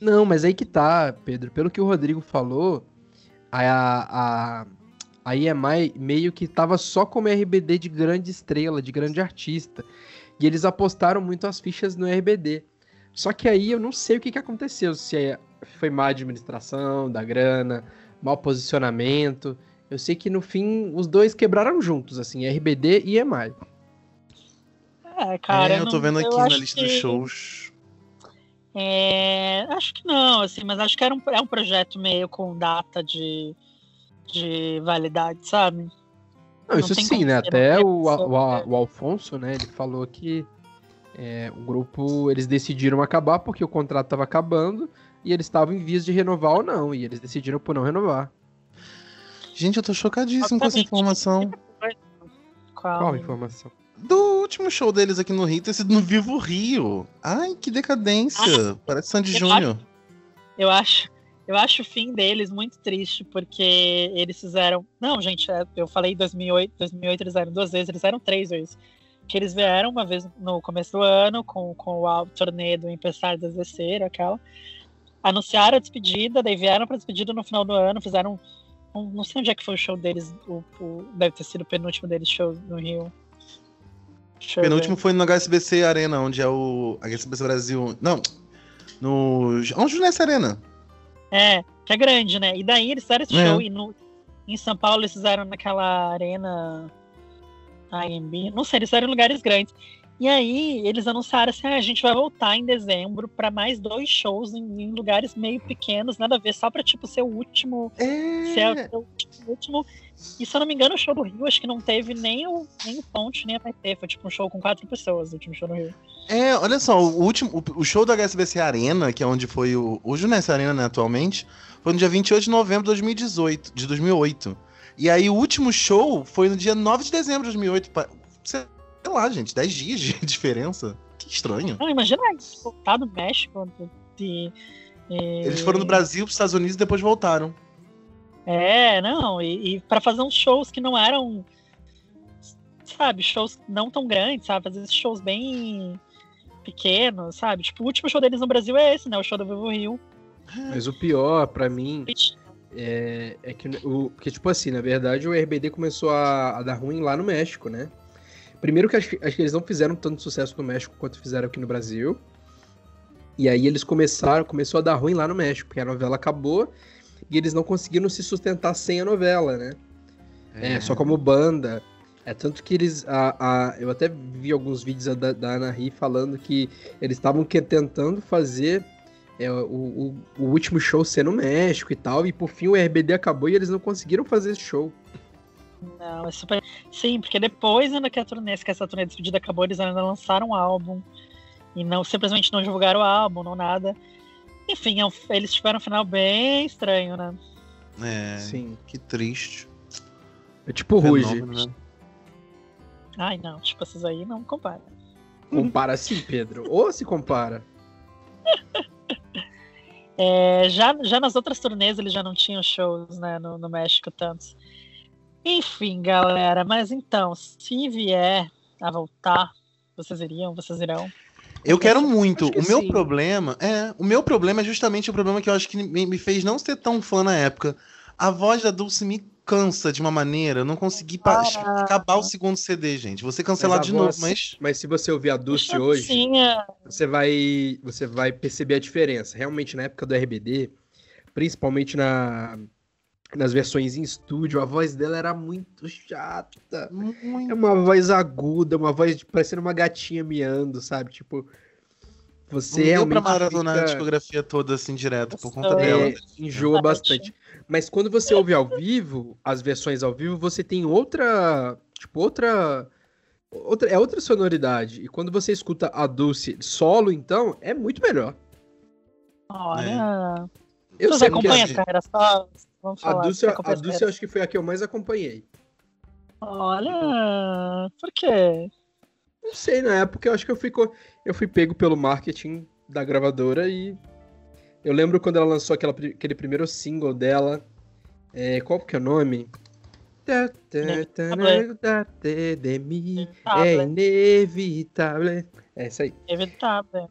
Speaker 2: Não, mas aí que tá, Pedro. Pelo que o Rodrigo falou, a, a, a EMI meio que tava só como RBD de grande estrela, de grande artista. E eles apostaram muito as fichas no RBD. Só que aí eu não sei o que, que aconteceu. Se é, foi má administração da grana, mau posicionamento. Eu sei que no fim os dois quebraram juntos, assim, RBD e EMI.
Speaker 3: É, cara.
Speaker 1: É, eu tô vendo aqui na lista que... dos shows.
Speaker 3: É, acho que não, assim, mas acho que era um, é um projeto meio com data de, de validade, sabe?
Speaker 2: Não, isso não sim, né? Até o, o, o, Alfonso, né? Ele falou que é, o grupo, eles decidiram acabar porque o contrato estava acabando e eles estavam em vias de renovar ou não, e eles decidiram por não renovar.
Speaker 1: Gente, eu tô chocadíssimo com essa informação.
Speaker 2: Qual, Qual informação?
Speaker 1: Do último show deles aqui no Rio ter sido no Vivo Rio. Ai, que decadência. Ah, Parece Sandy Júnior.
Speaker 3: Eu acho, eu acho o fim deles muito triste, porque eles fizeram. Não, gente, é, eu falei 2008, 2008 eles eram duas vezes, eles eram três vezes. Que eles vieram uma vez no começo do ano, com, com o torneio do Empezar Descer, aquela. Anunciaram a despedida, daí vieram pra despedida no final do ano, fizeram Não, não sei onde é que foi o show deles. O, o- deve ter sido o penúltimo deles show no Rio. Deixa
Speaker 1: Penúltimo foi no HSBC Arena, onde é o HSBC Brasil. Não, no. Onde nessa Arena?
Speaker 3: ver. É, que é grande, né? E daí eles fizeram esse
Speaker 1: É.
Speaker 3: show e no, em São Paulo eles fizeram naquela arena AMB. Não sei, eles fizeram em lugares grandes. E aí eles anunciaram assim: ah, a gente vai voltar em dezembro pra mais dois shows em, em lugares meio pequenos, nada a ver, só pra tipo ser o último
Speaker 1: É.
Speaker 3: Se é o último. E se eu não me engano, o show do Rio acho que não teve nem o, nem o Ponte, nem a PT. Foi tipo um show com quatro pessoas, o último show do Rio.
Speaker 1: É, olha só, o último. O, o show do HSBC Arena, que é onde foi o. O Junessa Arena, né, atualmente, foi no dia 28 de novembro de 2018, de 2008. E aí o último show foi no dia 9 de dezembro de 2008. pa- Sei lá, gente, 10 dias de diferença. Que estranho.
Speaker 3: Não, imagina isso, voltar do México. De, de-
Speaker 1: Eles foram no Brasil, pros Estados Unidos e depois voltaram.
Speaker 3: É, não, e, e para fazer uns shows que não eram. Sabe, shows não tão grandes, sabe? Fazer esses shows bem pequenos, sabe? Tipo, o último show deles no Brasil é esse, né? O show do Vivo Rio.
Speaker 2: Mas o pior, pra mim, é, é que o que tipo assim, na verdade o RBD começou a, a dar ruim lá no México, né? Primeiro que acho, que acho que eles não fizeram tanto sucesso no México quanto fizeram aqui no Brasil. E aí eles começaram, começou a dar ruim lá no México, porque a novela acabou e eles não conseguiram se sustentar sem a novela, né? É, só como banda. É tanto que eles. A, a- eu até vi alguns vídeos da, da Ana Ri falando que eles estavam tentando fazer é, o, o, o último show ser no México e tal. E por fim o RBD acabou e eles não conseguiram fazer esse show.
Speaker 3: Não, é super. Sim, porque depois, ainda que a turnê, que essa turnê de despedida acabou, eles ainda lançaram um álbum. E não simplesmente não divulgaram o álbum, não nada. Enfim, é um- eles tiveram um final bem estranho, né?
Speaker 1: É,
Speaker 2: Sim.
Speaker 1: que triste.
Speaker 2: É tipo Ruge.
Speaker 1: Fenômeno, né?
Speaker 3: Ai, não, tipo, esses aí não compara.
Speaker 2: Compara sim, Pedro. Ou se compara.
Speaker 3: É, já, já nas outras turnês eles já não tinham shows, né, no, no México tantos. Enfim, galera, mas então, se vier a voltar, vocês iriam, vocês irão.
Speaker 1: Eu quero muito.
Speaker 2: Que
Speaker 1: O meu
Speaker 2: sim.
Speaker 1: problema é. O meu problema é justamente o problema que eu acho que me, fez não ser tão fã na época. A voz da Dulce me cansa de uma maneira. Eu não consegui
Speaker 3: Ah.
Speaker 1: acar o segundo CD, gente. Vou ser cancelado
Speaker 2: Mas a
Speaker 1: de novo,
Speaker 2: voz-
Speaker 1: mas.
Speaker 2: Mas se você ouvir a Dulce hoje, você vai, você vai perceber a diferença. Realmente, na época do RBD, principalmente na, nas versões em estúdio, a voz dela era muito chata. É
Speaker 1: Muito.
Speaker 2: uma voz aguda, uma voz de- parecendo uma gatinha miando, sabe? Tipo, você
Speaker 1: Não deu
Speaker 2: realmente
Speaker 1: pra maratonar a
Speaker 2: fica-
Speaker 1: discografia toda assim direto por conta
Speaker 3: É,
Speaker 1: dela.
Speaker 2: é, enjoa bastante. Mas quando você ouve ao vivo, as versões ao vivo, você tem outra, tipo, outra outra é outra sonoridade. E quando você escuta a Dulce solo, então, é muito melhor.
Speaker 3: olha.
Speaker 2: Eu
Speaker 3: Vocês
Speaker 2: sei porque
Speaker 3: acompanham
Speaker 2: assim,
Speaker 3: a carreira só? Vamos
Speaker 2: a
Speaker 3: falar.
Speaker 2: Dulce, a Dulce eu
Speaker 3: carreira?
Speaker 2: acho que foi a que eu mais acompanhei.
Speaker 3: Olha, por quê?
Speaker 2: Não sei, na época eu acho que eu fui, eu fui pego pelo marketing da gravadora e eu lembro quando ela lançou aquela, aquele primeiro single dela. É, qual que é o nome? mim é
Speaker 3: inevitável.
Speaker 2: É isso aí.
Speaker 3: inevitável.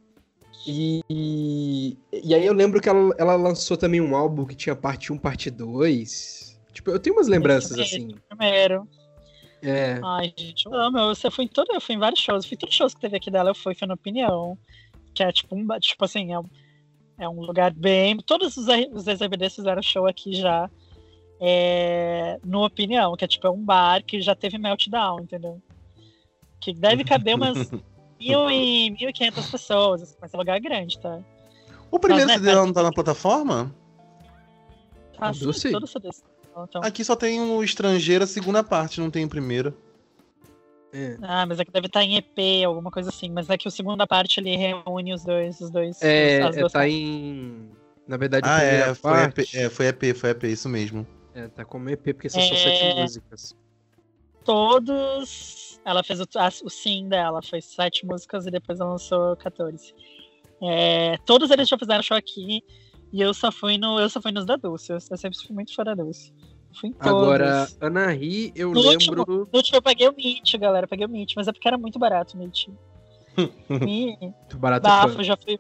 Speaker 2: E, e aí eu lembro que ela, ela lançou também um álbum que tinha parte 1, parte 2. Tipo, eu tenho umas lembranças
Speaker 3: Esse
Speaker 2: assim.
Speaker 3: Primeiro.
Speaker 2: É.
Speaker 3: Ai, gente, eu amo. Eu, eu fui em todo, eu fui em vários shows. Eu fui em todos os shows que teve aqui dela, eu fui, foi na opinião. Que é tipo um. Tipo assim, é um, é um lugar bem. Todos os, os ex-RBDs fizeram show aqui já. É, no opinião, que é tipo é um bar que já teve meltdown, entendeu? Que deve caber umas mil e mil e quinhentas pessoas, assim, mas é um lugar grande, tá?
Speaker 1: O primeiro
Speaker 3: Mas, né,
Speaker 1: CD dela não tá na plataforma?
Speaker 3: Ah, sim,
Speaker 2: Dulce?
Speaker 3: todos os então,
Speaker 1: Aqui só tem o estrangeiro, a segunda parte, não tem o primeiro.
Speaker 2: É.
Speaker 3: Ah, mas é que deve estar em EP, alguma coisa assim. Mas é que o segunda parte ele reúne os dois, os dois.
Speaker 2: É,
Speaker 3: as
Speaker 2: é, tá em. Na verdade, a
Speaker 1: Ah,
Speaker 2: primeira
Speaker 1: é foi,
Speaker 2: parte.
Speaker 1: EP, é, foi EP, foi EP, isso mesmo.
Speaker 2: É, tá como EP, porque são só
Speaker 3: É.
Speaker 2: sete músicas.
Speaker 3: Todos. Ela fez o, a- o sim dela, foi sete músicas e depois ela lançou 14. É, todos eles já fizeram show aqui e eu só fui no, eu só fui nos da Dulce. Eu, eu sempre fui muito fã da Dulce. Fui em todos.
Speaker 2: Agora, Anahi, eu
Speaker 3: No
Speaker 2: lembro.
Speaker 3: No último eu paguei o Meet, galera. eu Paguei o Meet, mas é porque era muito barato o Meet. Me,
Speaker 2: Muito barato é
Speaker 3: bafo,
Speaker 2: quanto?
Speaker 3: já fui.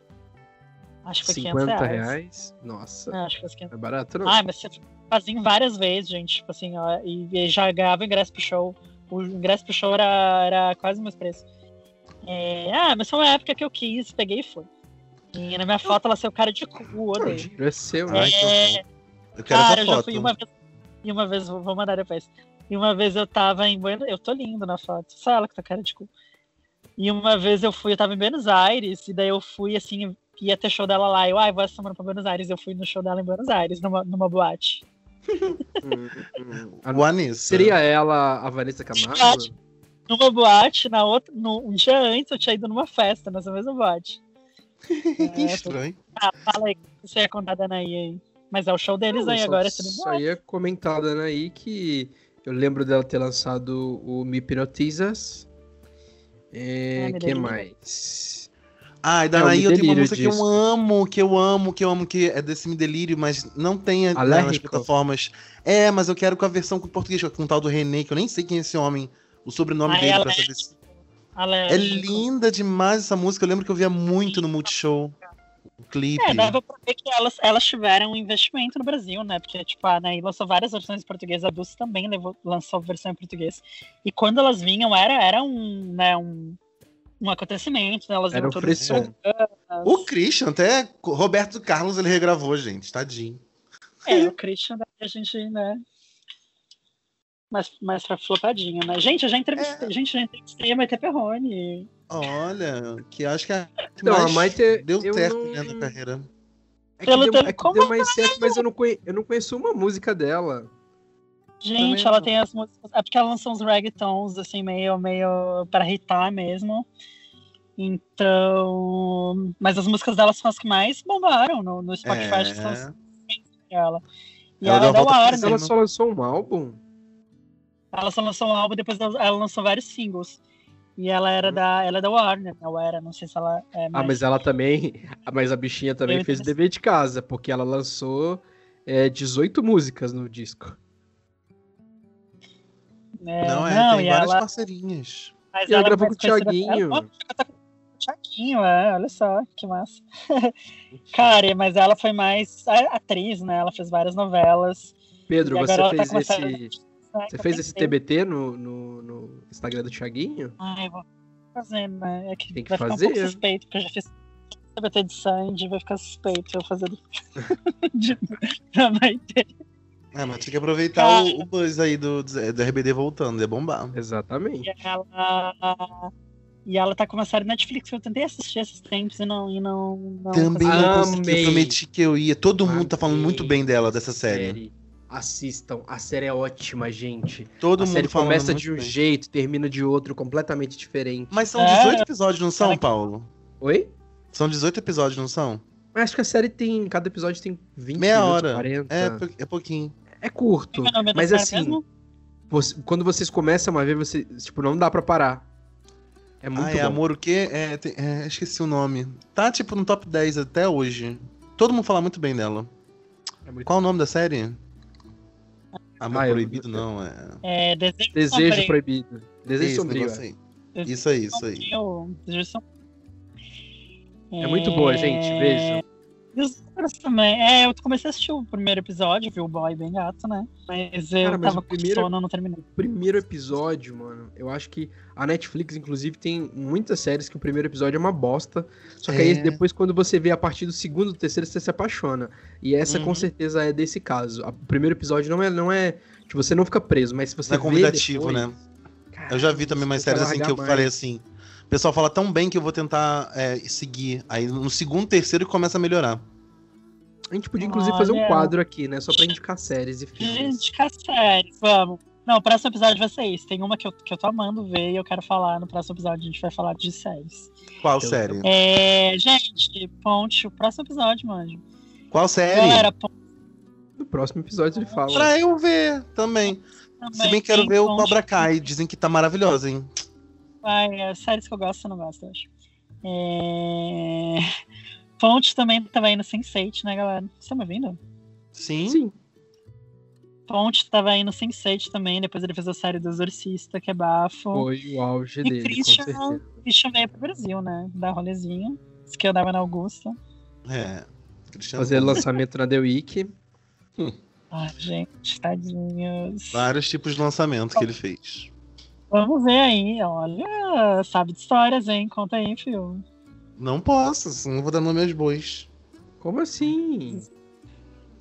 Speaker 3: Acho que foi 500
Speaker 2: 50
Speaker 3: reais.
Speaker 2: reais. Nossa,
Speaker 3: Não, acho que foi 500.
Speaker 2: não é barato não.
Speaker 3: Ai, mas fazia várias vezes, gente, tipo assim, ó, e, e já ganhava ingresso pro show. O ingresso pro show era, era quase o mesmo preço. É, ah, mas foi uma época que eu quis, peguei e fui. E na minha foto ela saiu cara de cu,
Speaker 2: O
Speaker 3: odeio.
Speaker 2: dinheiro é seu, né?
Speaker 3: É,
Speaker 1: horror. Eu quero
Speaker 3: Cara,
Speaker 1: essa
Speaker 3: eu já
Speaker 1: foto.
Speaker 3: fui uma vez. E uma vez, vou mandar depois. E uma vez eu tava em Buenos Eu tô lindo na foto. Só ela que tá cara de cu. E uma vez eu fui, eu tava em Buenos Aires, e daí eu fui assim, ia ter show dela lá. Eu, ai, vou essa semana pra Buenos Aires. Eu fui no show dela em Buenos Aires, numa, numa boate.
Speaker 2: Hum, hum. A-
Speaker 1: Vanessa.
Speaker 2: Seria ela a Vanessa Camargo?
Speaker 3: Numa boate, na outra. No, um dia antes eu tinha ido numa festa, nessa mesma boate.
Speaker 1: que estranho.
Speaker 3: Ah, fala aí, o que você ia contar da Anaí aí. Mas é o show deles
Speaker 2: Não,
Speaker 3: aí
Speaker 2: só-
Speaker 3: agora, é
Speaker 2: Só
Speaker 3: boate.
Speaker 2: ia comentar da Anaí que eu lembro dela ter lançado o Me Hipnotizas. É,
Speaker 3: Ah,
Speaker 2: que mais?
Speaker 1: Ah, e da
Speaker 2: É,
Speaker 1: eu tenho uma música que
Speaker 2: disso.
Speaker 1: eu amo, que eu amo, que eu amo, que é desse Me Delírio, mas não tem a- nas
Speaker 2: Alérgico?
Speaker 1: plataformas. É, mas eu quero com a versão com português, com o tal do René, que eu nem sei quem é esse homem, o sobrenome
Speaker 3: Ah,
Speaker 1: dele,
Speaker 3: ela
Speaker 1: pra
Speaker 3: é
Speaker 1: saber se... É linda demais essa música, eu lembro que eu via muito no Multishow. O clipe.
Speaker 3: É, dava pra ver que elas, elas tiveram um investimento no Brasil, né? Porque, tipo, a Anaí lançou várias versões em português, a Dulce também levou, lançou versão em português. E quando elas vinham, era, era um, né, um, um acontecimento, né? Elas
Speaker 2: Era
Speaker 3: iam
Speaker 2: o
Speaker 3: todas
Speaker 2: frisson.
Speaker 1: O Christian, até Roberto Carlos ele regravou, gente, tadinho.
Speaker 3: É, o Christian, a gente, né? Mais, mais pra flopadinho, né? Gente, eu já entrevistei,
Speaker 1: É.
Speaker 3: gente, já entrevistei a Maite Perrone.
Speaker 1: Olha, que acho que é a que
Speaker 2: Não, a Maite,
Speaker 1: deu
Speaker 2: eu
Speaker 1: certo
Speaker 2: não-
Speaker 1: né, na carreira.
Speaker 2: É que,
Speaker 3: Pelo
Speaker 2: deu, é que deu mais certo, mas eu não, conhe- eu não conheço uma música dela.
Speaker 3: Gente, ela
Speaker 1: não.
Speaker 3: tem as músicas. É porque ela lançou uns reggaetons, assim, meio, meio pra hitar mesmo. Então. Mas as músicas dela são as que mais bombaram no, no Spotify, que são as
Speaker 1: É.
Speaker 3: dela. E
Speaker 1: Ela
Speaker 3: ela,
Speaker 1: deu
Speaker 3: é
Speaker 1: a
Speaker 3: da
Speaker 1: volta por
Speaker 3: Warner.
Speaker 1: cima.
Speaker 2: Ela só lançou um álbum?
Speaker 3: Ela só lançou um álbum, depois ela ela lançou vários singles. E ela era da, ela é da Warner, ou era, não sei se ela é
Speaker 2: Ah,
Speaker 3: mais.
Speaker 2: mas ela também. ah, Mas a bichinha também
Speaker 3: Eu
Speaker 2: fez o dever de casa, porque ela lançou é, 18 músicas no disco.
Speaker 3: É,
Speaker 1: não, é,
Speaker 3: não,
Speaker 1: tem
Speaker 3: e
Speaker 1: várias
Speaker 3: ela,
Speaker 1: parceirinhs.
Speaker 3: mas
Speaker 2: E ela
Speaker 3: ela
Speaker 2: gravou com o Thiaguinho.
Speaker 3: Ela- Ela tá com o Thiaguinho, é, olha só, que massa. Cara, mas ela foi mais atriz, né? Ela fez várias novelas.
Speaker 2: Pedro,
Speaker 3: e
Speaker 2: você
Speaker 3: tá
Speaker 2: fez
Speaker 3: começando.
Speaker 2: esse. Você fez esse TBT no, no, no Instagram do Thiaguinho?
Speaker 3: Ai, vou fazer, né? É que,
Speaker 2: Tem que
Speaker 3: vai ficar um
Speaker 2: fazer.
Speaker 3: pouco suspeito, porque eu já fiz TBT de Sandy, vai ficar suspeito eu fazer de... da Maite.
Speaker 1: É, mas tinha que aproveitar
Speaker 3: Cara.
Speaker 1: o, o buzz aí do, do RBD voltando, é bombar.
Speaker 2: Exatamente.
Speaker 3: E ela. E ela tá com uma série Netflix eu tentei assistir esses tempos e não. E não, não
Speaker 1: Também
Speaker 3: consegui.
Speaker 1: não consegui,
Speaker 2: Amei.
Speaker 1: eu prometi que eu ia. Todo mundo tá falando
Speaker 2: Amei
Speaker 1: muito bem dela, dessa série.
Speaker 2: Assistam. A série é ótima, gente.
Speaker 1: Todo
Speaker 2: a
Speaker 1: mundo
Speaker 2: série
Speaker 1: falando
Speaker 2: começa de um
Speaker 1: bem.
Speaker 2: jeito, termina de outro, completamente diferente.
Speaker 1: Mas são
Speaker 3: É.
Speaker 1: 18 episódios, não são, Paulo?
Speaker 2: Oi?
Speaker 1: São 18 episódios, não são?
Speaker 2: Acho que a série tem. Cada episódio tem 20
Speaker 1: Meia
Speaker 2: minutos,
Speaker 1: hora.
Speaker 2: 40.
Speaker 1: É,
Speaker 2: É,
Speaker 1: pou- é
Speaker 2: curto.
Speaker 3: É
Speaker 2: Mas assim, você- quando vocês começam a ver, você. Tipo, não dá pra parar. É muito
Speaker 1: ah, é
Speaker 2: bom.
Speaker 1: Amor o quê? É, tem- é, esqueci o nome. Tá, tipo, no top 10 até hoje. Todo mundo fala muito bem dela.
Speaker 2: É muito
Speaker 1: Qual o nome da série? Amor
Speaker 2: Ah,
Speaker 1: Proibido, não, é...
Speaker 3: É, Desejo,
Speaker 2: Desejo proibido. Desejo
Speaker 1: Isso,
Speaker 2: sombrio. é.
Speaker 1: aí.
Speaker 3: Desejo
Speaker 1: Isso aí, isso aí.
Speaker 3: Sombrio, Desejo Sombrio.
Speaker 2: É muito boa, gente. Vejam.
Speaker 3: E os outros também. É, eu comecei a assistir o primeiro episódio, vi o boy bem gato, né? Mas eu
Speaker 2: Cara, mas
Speaker 3: tava
Speaker 2: o primeiro-
Speaker 3: com sono, não terminei.
Speaker 2: O primeiro episódio, mano, eu acho que a Netflix, inclusive, tem muitas séries que o primeiro episódio é uma bosta. Só que aí
Speaker 1: É.
Speaker 2: depois, quando você vê a partir do segundo, do terceiro, você se apaixona. E essa com
Speaker 1: Uhum.
Speaker 2: certeza é desse caso. O primeiro episódio não é. Não é tipo, você não fica preso, mas se você
Speaker 1: Não é
Speaker 2: vê
Speaker 1: convidativo,
Speaker 2: depois,
Speaker 1: né? Eu já vi também umas séries assim que eu
Speaker 2: largar
Speaker 1: falei
Speaker 2: mais.
Speaker 1: assim. O pessoal fala tão bem que eu vou tentar é, seguir. Aí no segundo, terceiro começa a melhorar.
Speaker 2: A gente podia, inclusive, fazer um
Speaker 3: Olha.
Speaker 2: quadro aqui, né? Só pra indicar séries e filmes.
Speaker 3: Gente, que séries, vamos. Não, o próximo episódio vai ser isso. Tem uma que eu, que eu tô amando ver e eu quero falar. No próximo episódio a gente vai falar de séries.
Speaker 1: Qual
Speaker 2: Eu-
Speaker 1: série?
Speaker 3: É, gente, Ponte, o próximo episódio, mano.
Speaker 1: Qual série?
Speaker 3: Galera, Ponte
Speaker 2: No próximo episódio ele fala.
Speaker 1: Pra eu ver também.
Speaker 3: também.
Speaker 1: Se bem que quero ver o
Speaker 3: Ponte.
Speaker 1: Cobra Kai. Dizem que tá maravilhosa, hein?
Speaker 3: Ai, é, séries que eu gosto, você não gosta, eu acho. É... Ponte também tava indo Sense8, né, galera? Vocês estão me ouvindo?
Speaker 1: Sim.
Speaker 2: Sim.
Speaker 3: Ponte tava indo Sense8 também, depois ele fez a série do Exorcista, que é bafo.
Speaker 2: Foi o auge
Speaker 3: E
Speaker 2: dele,
Speaker 3: Christian-
Speaker 2: com certeza.
Speaker 3: E chamei pro Brasil, né? Dar rolezinho. Isso que eu dava na Augusta.
Speaker 1: É. Cristiano
Speaker 2: Fazer lançamento na The Week.
Speaker 3: Ai, gente, tadinhos.
Speaker 1: Vários tipos de lançamento que ele fez.
Speaker 3: Vamos ver aí, olha, sabe de histórias, hein? Conta aí, filho.
Speaker 1: Não posso, não vou dar nome aos bois.
Speaker 2: Como assim?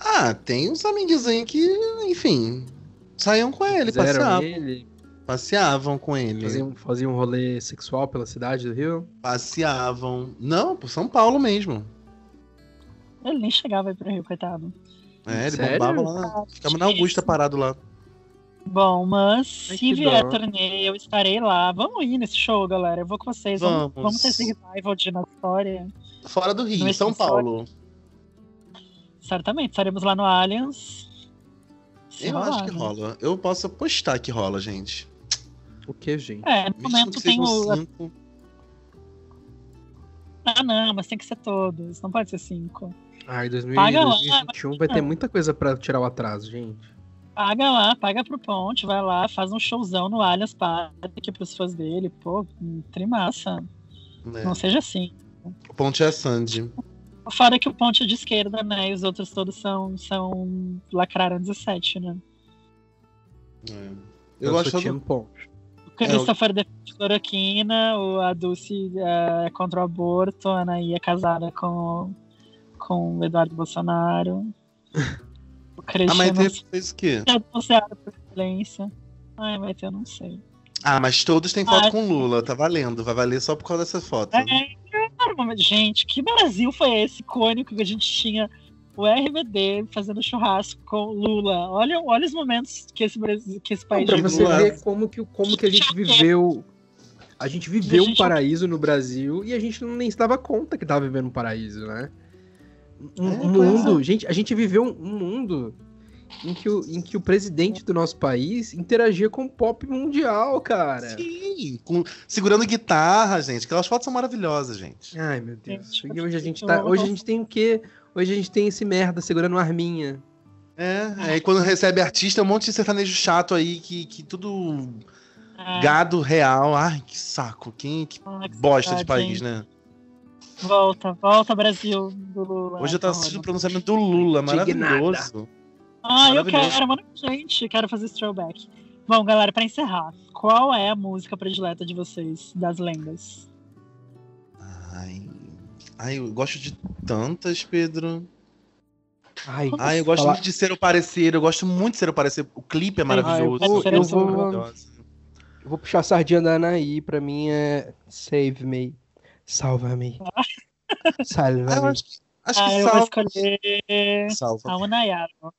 Speaker 1: Ah, tem uns amiguinhos aí que, enfim, saíam com ele,
Speaker 2: Fizeram
Speaker 1: passeavam.
Speaker 2: ele,
Speaker 1: Passeavam com ele.
Speaker 2: faziam, faziam um rolê sexual pela cidade do Rio?
Speaker 1: Passeavam. Não, por São Paulo mesmo.
Speaker 3: Ele nem chegava aí pro Rio, coitado.
Speaker 1: É, ele
Speaker 2: Sério?
Speaker 1: bombava lá. Ficava na Augusta parado lá.
Speaker 3: Bom, mas
Speaker 2: Ai,
Speaker 3: se vier
Speaker 2: dó.
Speaker 3: turnê, eu estarei lá. Vamos ir nesse show, galera. Eu vou com vocês. Vamos,
Speaker 1: Vamos.
Speaker 3: vamos ter esse revival de na história.
Speaker 1: Fora do Rio,
Speaker 3: é
Speaker 1: São Paulo.
Speaker 3: Certamente, estaremos lá no Allianz. Se
Speaker 1: Eu
Speaker 3: rolar,
Speaker 1: acho que
Speaker 3: né?
Speaker 1: rola. Eu posso apostar que rola, gente.
Speaker 2: O que, gente?
Speaker 3: É, no momento tem o.
Speaker 1: cinco.
Speaker 3: Ah, não, mas tem que ser todos. Não pode ser cinco.
Speaker 2: Ai, 2000
Speaker 3: Paga lá,
Speaker 2: 2021 vai ter muita coisa pra tirar o atraso, gente.
Speaker 3: Paga lá, paga pro Ponte, vai lá, faz um showzão no Allianz Parque pros fãs dele. Pô, trimassa.
Speaker 1: né?
Speaker 3: Não seja assim.
Speaker 1: O Ponte é a Sandy.
Speaker 3: Fora que o Ponte é de esquerda, né? E os outros todos são, são lacraram 17, né?
Speaker 1: É. Eu, gosto
Speaker 2: sou
Speaker 1: do...
Speaker 2: time Ponte.
Speaker 3: O Christopher defende cloroquina, o a Dulce é contra o aborto, a Anaí é casada com, com o Eduardo Bolsonaro. O
Speaker 1: A
Speaker 3: Christian
Speaker 1: Maite
Speaker 3: não
Speaker 1: fez o quê?
Speaker 3: denunciado por violência. Ai, Maite, eu não sei.
Speaker 1: Ah, mas todos têm foto
Speaker 3: Ah,
Speaker 1: com Lula, tá valendo. Vai valer só por causa dessa foto.
Speaker 3: É, gente, que Brasil foi esse icônico que a gente tinha o RBD fazendo churrasco com Lula? Olha, olha os momentos que esse, Brasil, que esse país
Speaker 2: pra
Speaker 1: de
Speaker 2: você
Speaker 1: Lula.
Speaker 2: ver como que, como que a gente viveu. A gente viveu um
Speaker 3: gente-
Speaker 2: paraíso no Brasil e a gente nem se dava conta que tava vivendo um paraíso, né? Um,
Speaker 1: É,
Speaker 2: um mundo. Gente, a gente viveu um, um mundo em que, o, em que o presidente do nosso país interagia com o pop mundial, cara.
Speaker 1: Sim, com- segurando guitarra, gente. Aquelas fotos são maravilhosas, gente.
Speaker 2: Ai, meu Deus. E hoje a gente tá. Hoje a gente tem o quê? Hoje a gente tem esse merda segurando uma arminha.
Speaker 1: É, aí quando recebe artista, é um monte de sertanejo chato aí, que, que tudo
Speaker 3: É,
Speaker 1: gado real. Ai, que saco. Quem que
Speaker 3: que
Speaker 1: bosta de país,
Speaker 3: hein?
Speaker 1: né?
Speaker 3: Volta, volta Brasil do Lula.
Speaker 1: Hoje eu tô
Speaker 3: Ai,
Speaker 1: assistindo o pronunciamento do Lula, maravilhoso.
Speaker 3: Ah, eu quero, mano. Gente, quero fazer esse throwback. Bom, galera, pra encerrar, qual é a música predileta de vocês, das lendas?
Speaker 1: Ai, ai, eu gosto de tantas, Pedro.
Speaker 2: Ai,
Speaker 1: Ai, eu gosto
Speaker 2: Falar-
Speaker 1: muito de Ser o Parecer, eu gosto muito de Ser o Parecer. O clipe é maravilhoso.
Speaker 2: Ah, eu vou-
Speaker 3: eu
Speaker 2: vou-. Eu vou puxar a sardinha da Anaí, pra mim é Save Me. Salva-me.
Speaker 1: Ah, eu
Speaker 2: Salva-me.
Speaker 1: acho
Speaker 3: ah,
Speaker 1: que
Speaker 3: eu vou
Speaker 1: salva.
Speaker 3: escolher
Speaker 1: salva.
Speaker 3: a Unayaro.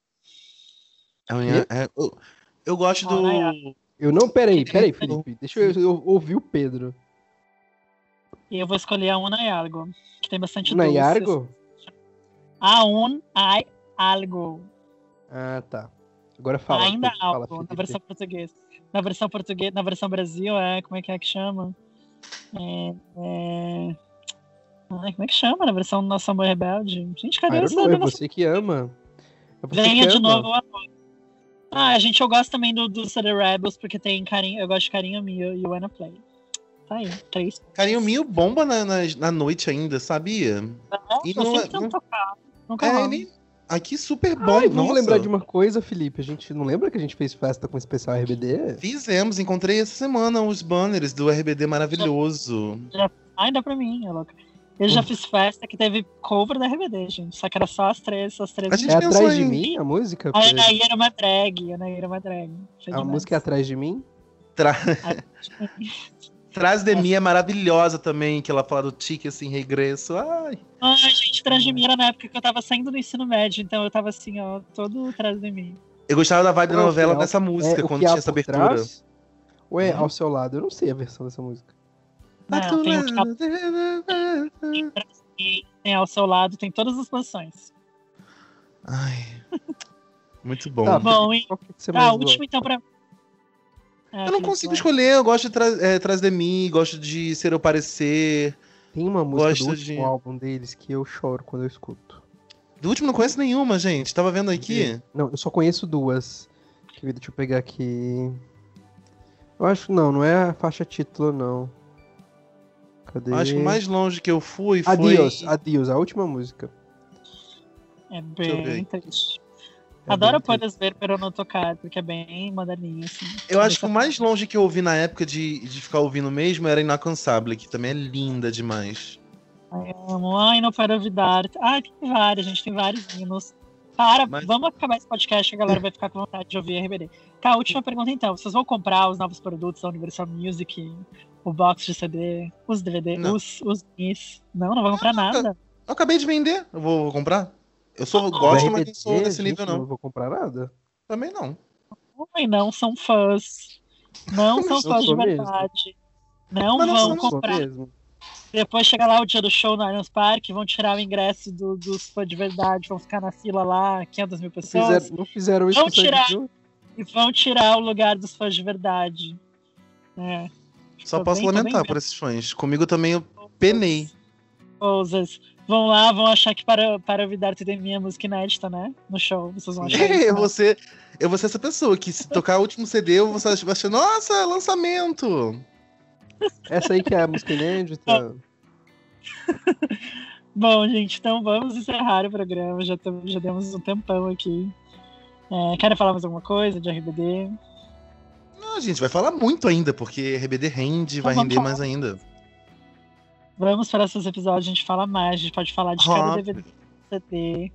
Speaker 1: É, eu, eu gosto do.
Speaker 2: Eu não, peraí, peraí, Felipe. Deixa eu, eu ouvir o Pedro.
Speaker 3: E eu vou escolher a Unayargo, que tem bastante
Speaker 2: Na
Speaker 3: doces.
Speaker 2: Yargo?
Speaker 3: A Un Ai Algo.
Speaker 2: Ah, tá. Agora fala.
Speaker 3: Ainda
Speaker 2: Felipe, fala,
Speaker 3: algo, na versão portuguesa. Na versão portuguesa, na versão Brasil, é. Como é que é que chama? É. é... Ai, como é que chama? Na versão Nosso Amor Rebelde? Gente,
Speaker 2: Ah,
Speaker 3: cadê essa
Speaker 2: não, é você que ama. É você
Speaker 3: Venha
Speaker 2: que
Speaker 3: de
Speaker 2: ama.
Speaker 3: novo o amor. Ah, gente, eu gosto também do, do The Rebels, porque tem carinho. Eu gosto de carinho meu e Wanna Play. Tá aí, três.
Speaker 1: Carinho Mil bomba na, na, na noite ainda, sabia? E
Speaker 3: Nossa,
Speaker 1: não é-
Speaker 3: sempre tão
Speaker 1: não-
Speaker 3: tocado.
Speaker 1: É. Aqui super bom.
Speaker 2: Ai, vamos
Speaker 1: nossa.
Speaker 2: lembrar de uma coisa, Felipe. A gente não lembra que a gente fez festa com o especial RBD?
Speaker 1: Fizemos, encontrei essa semana os banners do RBD maravilhoso.
Speaker 3: Ai, dá pra mim, é louca. Eu já fiz festa que teve cover da RBD, gente. Só que era só as três, as três.
Speaker 1: A gente
Speaker 2: É atrás de mim a música?
Speaker 3: A Anaí era uma drag, a Anaí era uma drag. Foi
Speaker 2: A
Speaker 3: demais.
Speaker 2: música é atrás de mim?
Speaker 1: Tra... Traz de mim é maravilhosa também, que ela fala do tique assim, regresso. Ai.
Speaker 3: Ai, gente, atrás de mim era na época que eu tava saindo do ensino médio, então eu tava assim, ó, todo atrás de mim.
Speaker 1: Eu gostava da vibe da novela
Speaker 2: é o-
Speaker 1: dessa música,
Speaker 2: é,
Speaker 1: quando tinha essa abertura.
Speaker 2: trás? Ou é
Speaker 1: Hum?
Speaker 2: ao seu lado? Eu não sei a versão dessa música.
Speaker 3: Não, tem tá
Speaker 1: Ai.
Speaker 3: tem ao seu lado, tem todas as posições.
Speaker 1: Muito bom.
Speaker 2: Tá,
Speaker 3: Bom,
Speaker 2: que você
Speaker 3: a última então pra. É,
Speaker 1: eu não consigo escolher, eu gosto de tra é, Traz de mim, gosto de Ser o Parecer.
Speaker 2: Tem uma música
Speaker 1: Gosto
Speaker 2: do último
Speaker 1: de-
Speaker 2: álbum deles que eu choro quando eu escuto.
Speaker 1: Do último não conheço nenhuma, gente. Tava vendo aqui.
Speaker 2: Não, eu só conheço duas. Deixa eu pegar aqui. Eu acho não, não é a faixa título, não. Cadê?
Speaker 1: Acho que mais longe que eu fui foi.
Speaker 2: Adios, Adios, a última música.
Speaker 3: É bem triste.
Speaker 2: É
Speaker 3: Adoro
Speaker 2: bem
Speaker 3: Puedes ver, pero no tocar, porque é bem moderninho, assim.
Speaker 1: Eu acho que o mais longe que eu ouvi na época de, de ficar ouvindo mesmo era Inacansable, que também é linda demais.
Speaker 3: Ai, amo. Ai, não para olvidar. Ai, tem vários, gente, tem vários hinos. Para,
Speaker 1: Mas-
Speaker 3: vamos acabar esse podcast, a galera vai ficar com vontade de ouvir RBD. Tá, a última pergunta então. Vocês vão comprar os novos produtos da Universal Music, o box de CD, os DVD,
Speaker 1: Não.
Speaker 3: os, os NIS? Não, não vou comprar nada.
Speaker 1: Eu acabei de vender, eu vou comprar. Eu sou, gosto, mas não sou desse nível, não.
Speaker 2: Não vou comprar nada.
Speaker 1: Também não.
Speaker 3: Ai, não são fãs. Não são
Speaker 2: Não
Speaker 3: fãs de verdade. Não
Speaker 1: Mas não
Speaker 3: vão
Speaker 2: Sou
Speaker 3: comprar.
Speaker 2: mesmo.
Speaker 3: Depois chega lá o dia do show no Allianz Parque, vão tirar o ingresso do- dos fãs de verdade, vão ficar na fila lá, 500 mil pessoas.
Speaker 2: Fizeram- não fizeram isso
Speaker 3: Vamos
Speaker 2: com o Sandy
Speaker 3: tirar. E vão tirar o lugar dos fãs de verdade. É.
Speaker 1: Só posso
Speaker 3: bem-
Speaker 1: lamentar por esses fãs. Comigo também eu penei.
Speaker 3: Coisas. Vão lá, vão achar que para, para olvidar tem minha música inédita, né? No show. Vocês vão achar isso,
Speaker 1: eu,
Speaker 3: né?
Speaker 1: vou ser, eu vou ser essa pessoa que se tocar o último CD, eu vou achar, vai achar, nossa, lançamento!
Speaker 2: Essa aí que é a música inédita.
Speaker 3: Bom, gente, então vamos encerrar o programa. Já, já demos um tempão aqui. É, querem falar mais alguma coisa de RBD?
Speaker 1: Não, gente, vai falar muito ainda, porque RBD rende, vai
Speaker 3: vamos
Speaker 1: render
Speaker 3: falar.
Speaker 1: mais ainda.
Speaker 3: Vamos para esses episódios, a gente fala mais, a gente pode falar de cada. DVD, CD.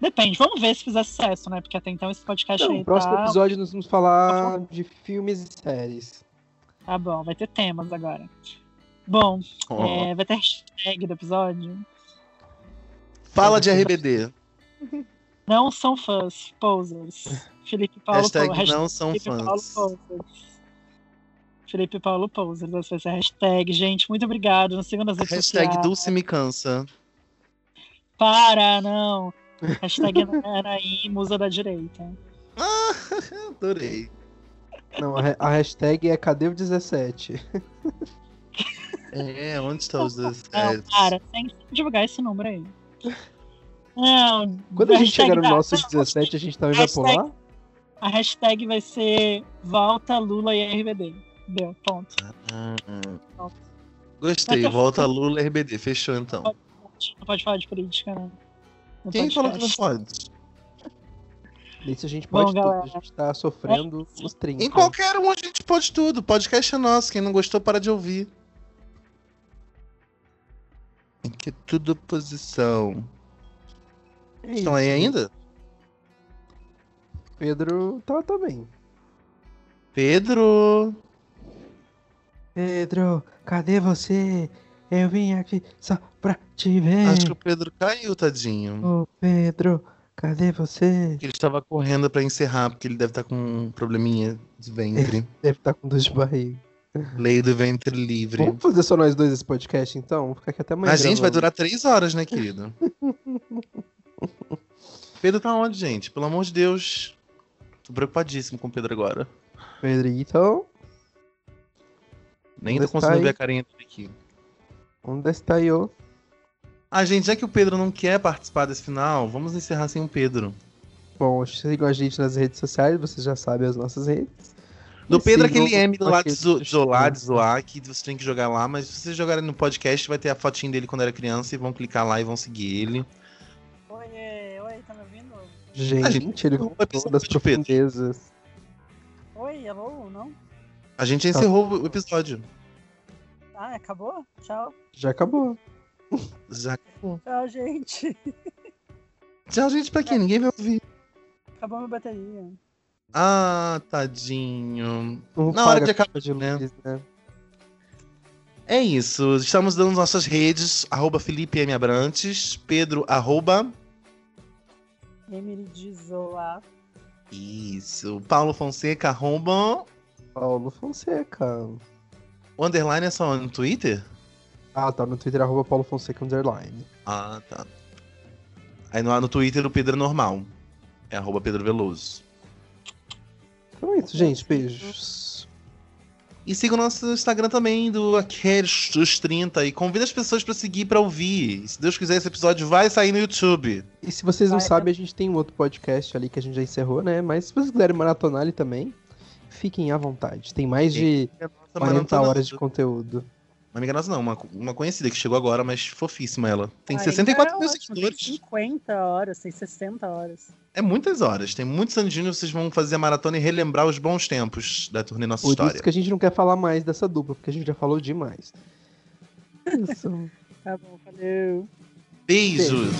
Speaker 3: Depende, vamos ver se fizer sucesso, né? Porque até então esse podcast
Speaker 2: Então,
Speaker 3: aí
Speaker 2: no próximo
Speaker 3: tá...
Speaker 2: episódio nós vamos falar de filmes e séries.
Speaker 3: Tá bom, vai ter temas agora. Bom,
Speaker 1: Ó,
Speaker 3: é, vai ter hashtag do episódio.
Speaker 1: Fala de RBD.
Speaker 3: Não são fãs, posers. Felipe Paulo
Speaker 1: Hashtag
Speaker 3: Po- hashtag
Speaker 1: não são
Speaker 3: Felipe Paulo
Speaker 1: fãs.
Speaker 3: Posers. Felipe Paulo Posers, essa vai ser a hashtag. Gente, muito obrigado. Nos sigam nas redes
Speaker 1: Hashtag
Speaker 3: sociais.
Speaker 1: Dulce me cansa.
Speaker 3: Para, não. Hashtag Anaí, musa da direita.
Speaker 1: Adorei.
Speaker 2: Não, a, ha- a hashtag é cadê o 17?
Speaker 1: É, onde estão os dois?
Speaker 3: Não,
Speaker 1: É,
Speaker 3: para, sem divulgar esse número aí. Não,
Speaker 2: Quando a gente chegar no nosso
Speaker 3: não,
Speaker 2: 17, a gente também vai
Speaker 3: Hashtag-
Speaker 2: pular?
Speaker 3: A hashtag vai ser Volta Lula e RBD. Deu, ponto.
Speaker 1: hum, hum. Gostei, volta Lula RBD. Fechou então.
Speaker 3: Não pode falar de política, né? No
Speaker 1: Quem falou que não pode?
Speaker 2: Isso a gente
Speaker 3: Bom,
Speaker 2: pode tudo,
Speaker 3: galera.
Speaker 2: a gente tá sofrendo os 30.
Speaker 1: Em qualquer um a gente pode tudo. Podcast é nosso. Quem não gostou, para de ouvir. Que tudo posição.
Speaker 2: É
Speaker 1: Estão aí
Speaker 2: isso.
Speaker 1: ainda?
Speaker 2: Pedro tá, tá bem.
Speaker 1: Pedro.
Speaker 2: Pedro, cadê você? Eu vim aqui só pra te ver.
Speaker 1: Acho que o Pedro caiu, tadinho.
Speaker 2: Ô, Pedro, cadê você?
Speaker 1: Ele estava correndo pra encerrar, porque ele deve estar com um probleminha de ventre.
Speaker 2: Deve estar com dor de barriga.
Speaker 1: Lei do ventre livre.
Speaker 2: Vamos fazer só nós dois esse podcast, então? Vamos ficar aqui até amanhã.
Speaker 1: A gente vai durar três horas, né, querido? Pedro tá onde, gente? Pelo amor de Deus. Tô preocupadíssimo com o Pedro agora.
Speaker 2: Pedrito,
Speaker 1: Nem conseguindo
Speaker 2: está
Speaker 1: ver a carinha dele aqui.
Speaker 2: onde está eu?
Speaker 1: Ah, gente, já que o Pedro não quer participar desse final, vamos encerrar sem o Pedro.
Speaker 2: Bom, sigam a gente nas redes sociais, vocês já sabem as nossas redes.
Speaker 1: Do
Speaker 2: E
Speaker 1: Pedro,
Speaker 2: sigam
Speaker 1: aquele M do lado de
Speaker 2: aquele
Speaker 1: zo- de zoar, de
Speaker 2: textinho.
Speaker 1: zoar, que você tem que jogar lá, mas se vocês jogarem no podcast, vai ter a fotinho dele quando era criança e vão clicar lá e vão seguir ele.
Speaker 3: Oi, oi, tá me ouvindo?
Speaker 2: Gente, ele
Speaker 1: não vai
Speaker 2: voltou das profundezas.
Speaker 3: Oi, alô, não?
Speaker 1: A gente já encerrou o episódio.
Speaker 3: Ah, acabou? Tchau.
Speaker 2: Já acabou.
Speaker 1: Já...
Speaker 3: Tchau, gente.
Speaker 1: Tchau, gente, pra quê? Ninguém vai ouvir.
Speaker 3: Acabou minha bateria.
Speaker 1: Ah, tadinho.
Speaker 2: Não
Speaker 1: Na hora de acabar,
Speaker 2: de
Speaker 1: né?
Speaker 2: luz, né?
Speaker 1: É isso. Estamos dando nossas redes. Arroba Felipe M. Abrantes. Pedro, arroba.
Speaker 3: Emily de Zola.
Speaker 1: Isso. Paulo Fonseca, arroba.
Speaker 2: Paulo Fonseca.
Speaker 1: O underline é só no Twitter?
Speaker 2: Ah, tá no Twitter, arroba Paulo Fonseca Underline.
Speaker 1: Ah, tá. Aí no, no Twitter o Pedro é normal. É arroba Pedro Veloso.
Speaker 2: Então é isso, gente. Beijos.
Speaker 1: E siga o nosso Instagram também, do Aqueles dos 30. E convida as pessoas pra seguir pra ouvir. E se Deus quiser, esse episódio vai sair no YouTube.
Speaker 2: E se vocês não
Speaker 3: Vai,
Speaker 2: sabem, a gente tem um outro podcast ali que a gente já encerrou, né? Mas se vocês quiserem maratonar ali também, fiquem à vontade. Tem mais de
Speaker 1: nossa
Speaker 2: 40
Speaker 1: maratona
Speaker 2: horas de
Speaker 1: do-
Speaker 2: conteúdo.
Speaker 1: Uma amiga nossa não, uma, uma conhecida que chegou agora, mas fofíssima ela. Tem
Speaker 3: Ah,
Speaker 1: 64
Speaker 3: então
Speaker 1: mil
Speaker 3: é ótimo,
Speaker 1: seguidores.
Speaker 3: Tem 50 horas, tem 60 horas.
Speaker 1: É muitas horas. Tem muitos anos de vocês vão fazer a maratona e relembrar os bons tempos da turnê Nossa
Speaker 2: Por
Speaker 1: História.
Speaker 2: isso que a gente não quer falar mais dessa dupla, porque a gente já falou demais. Isso.
Speaker 3: Tá bom, valeu.
Speaker 1: Beijos!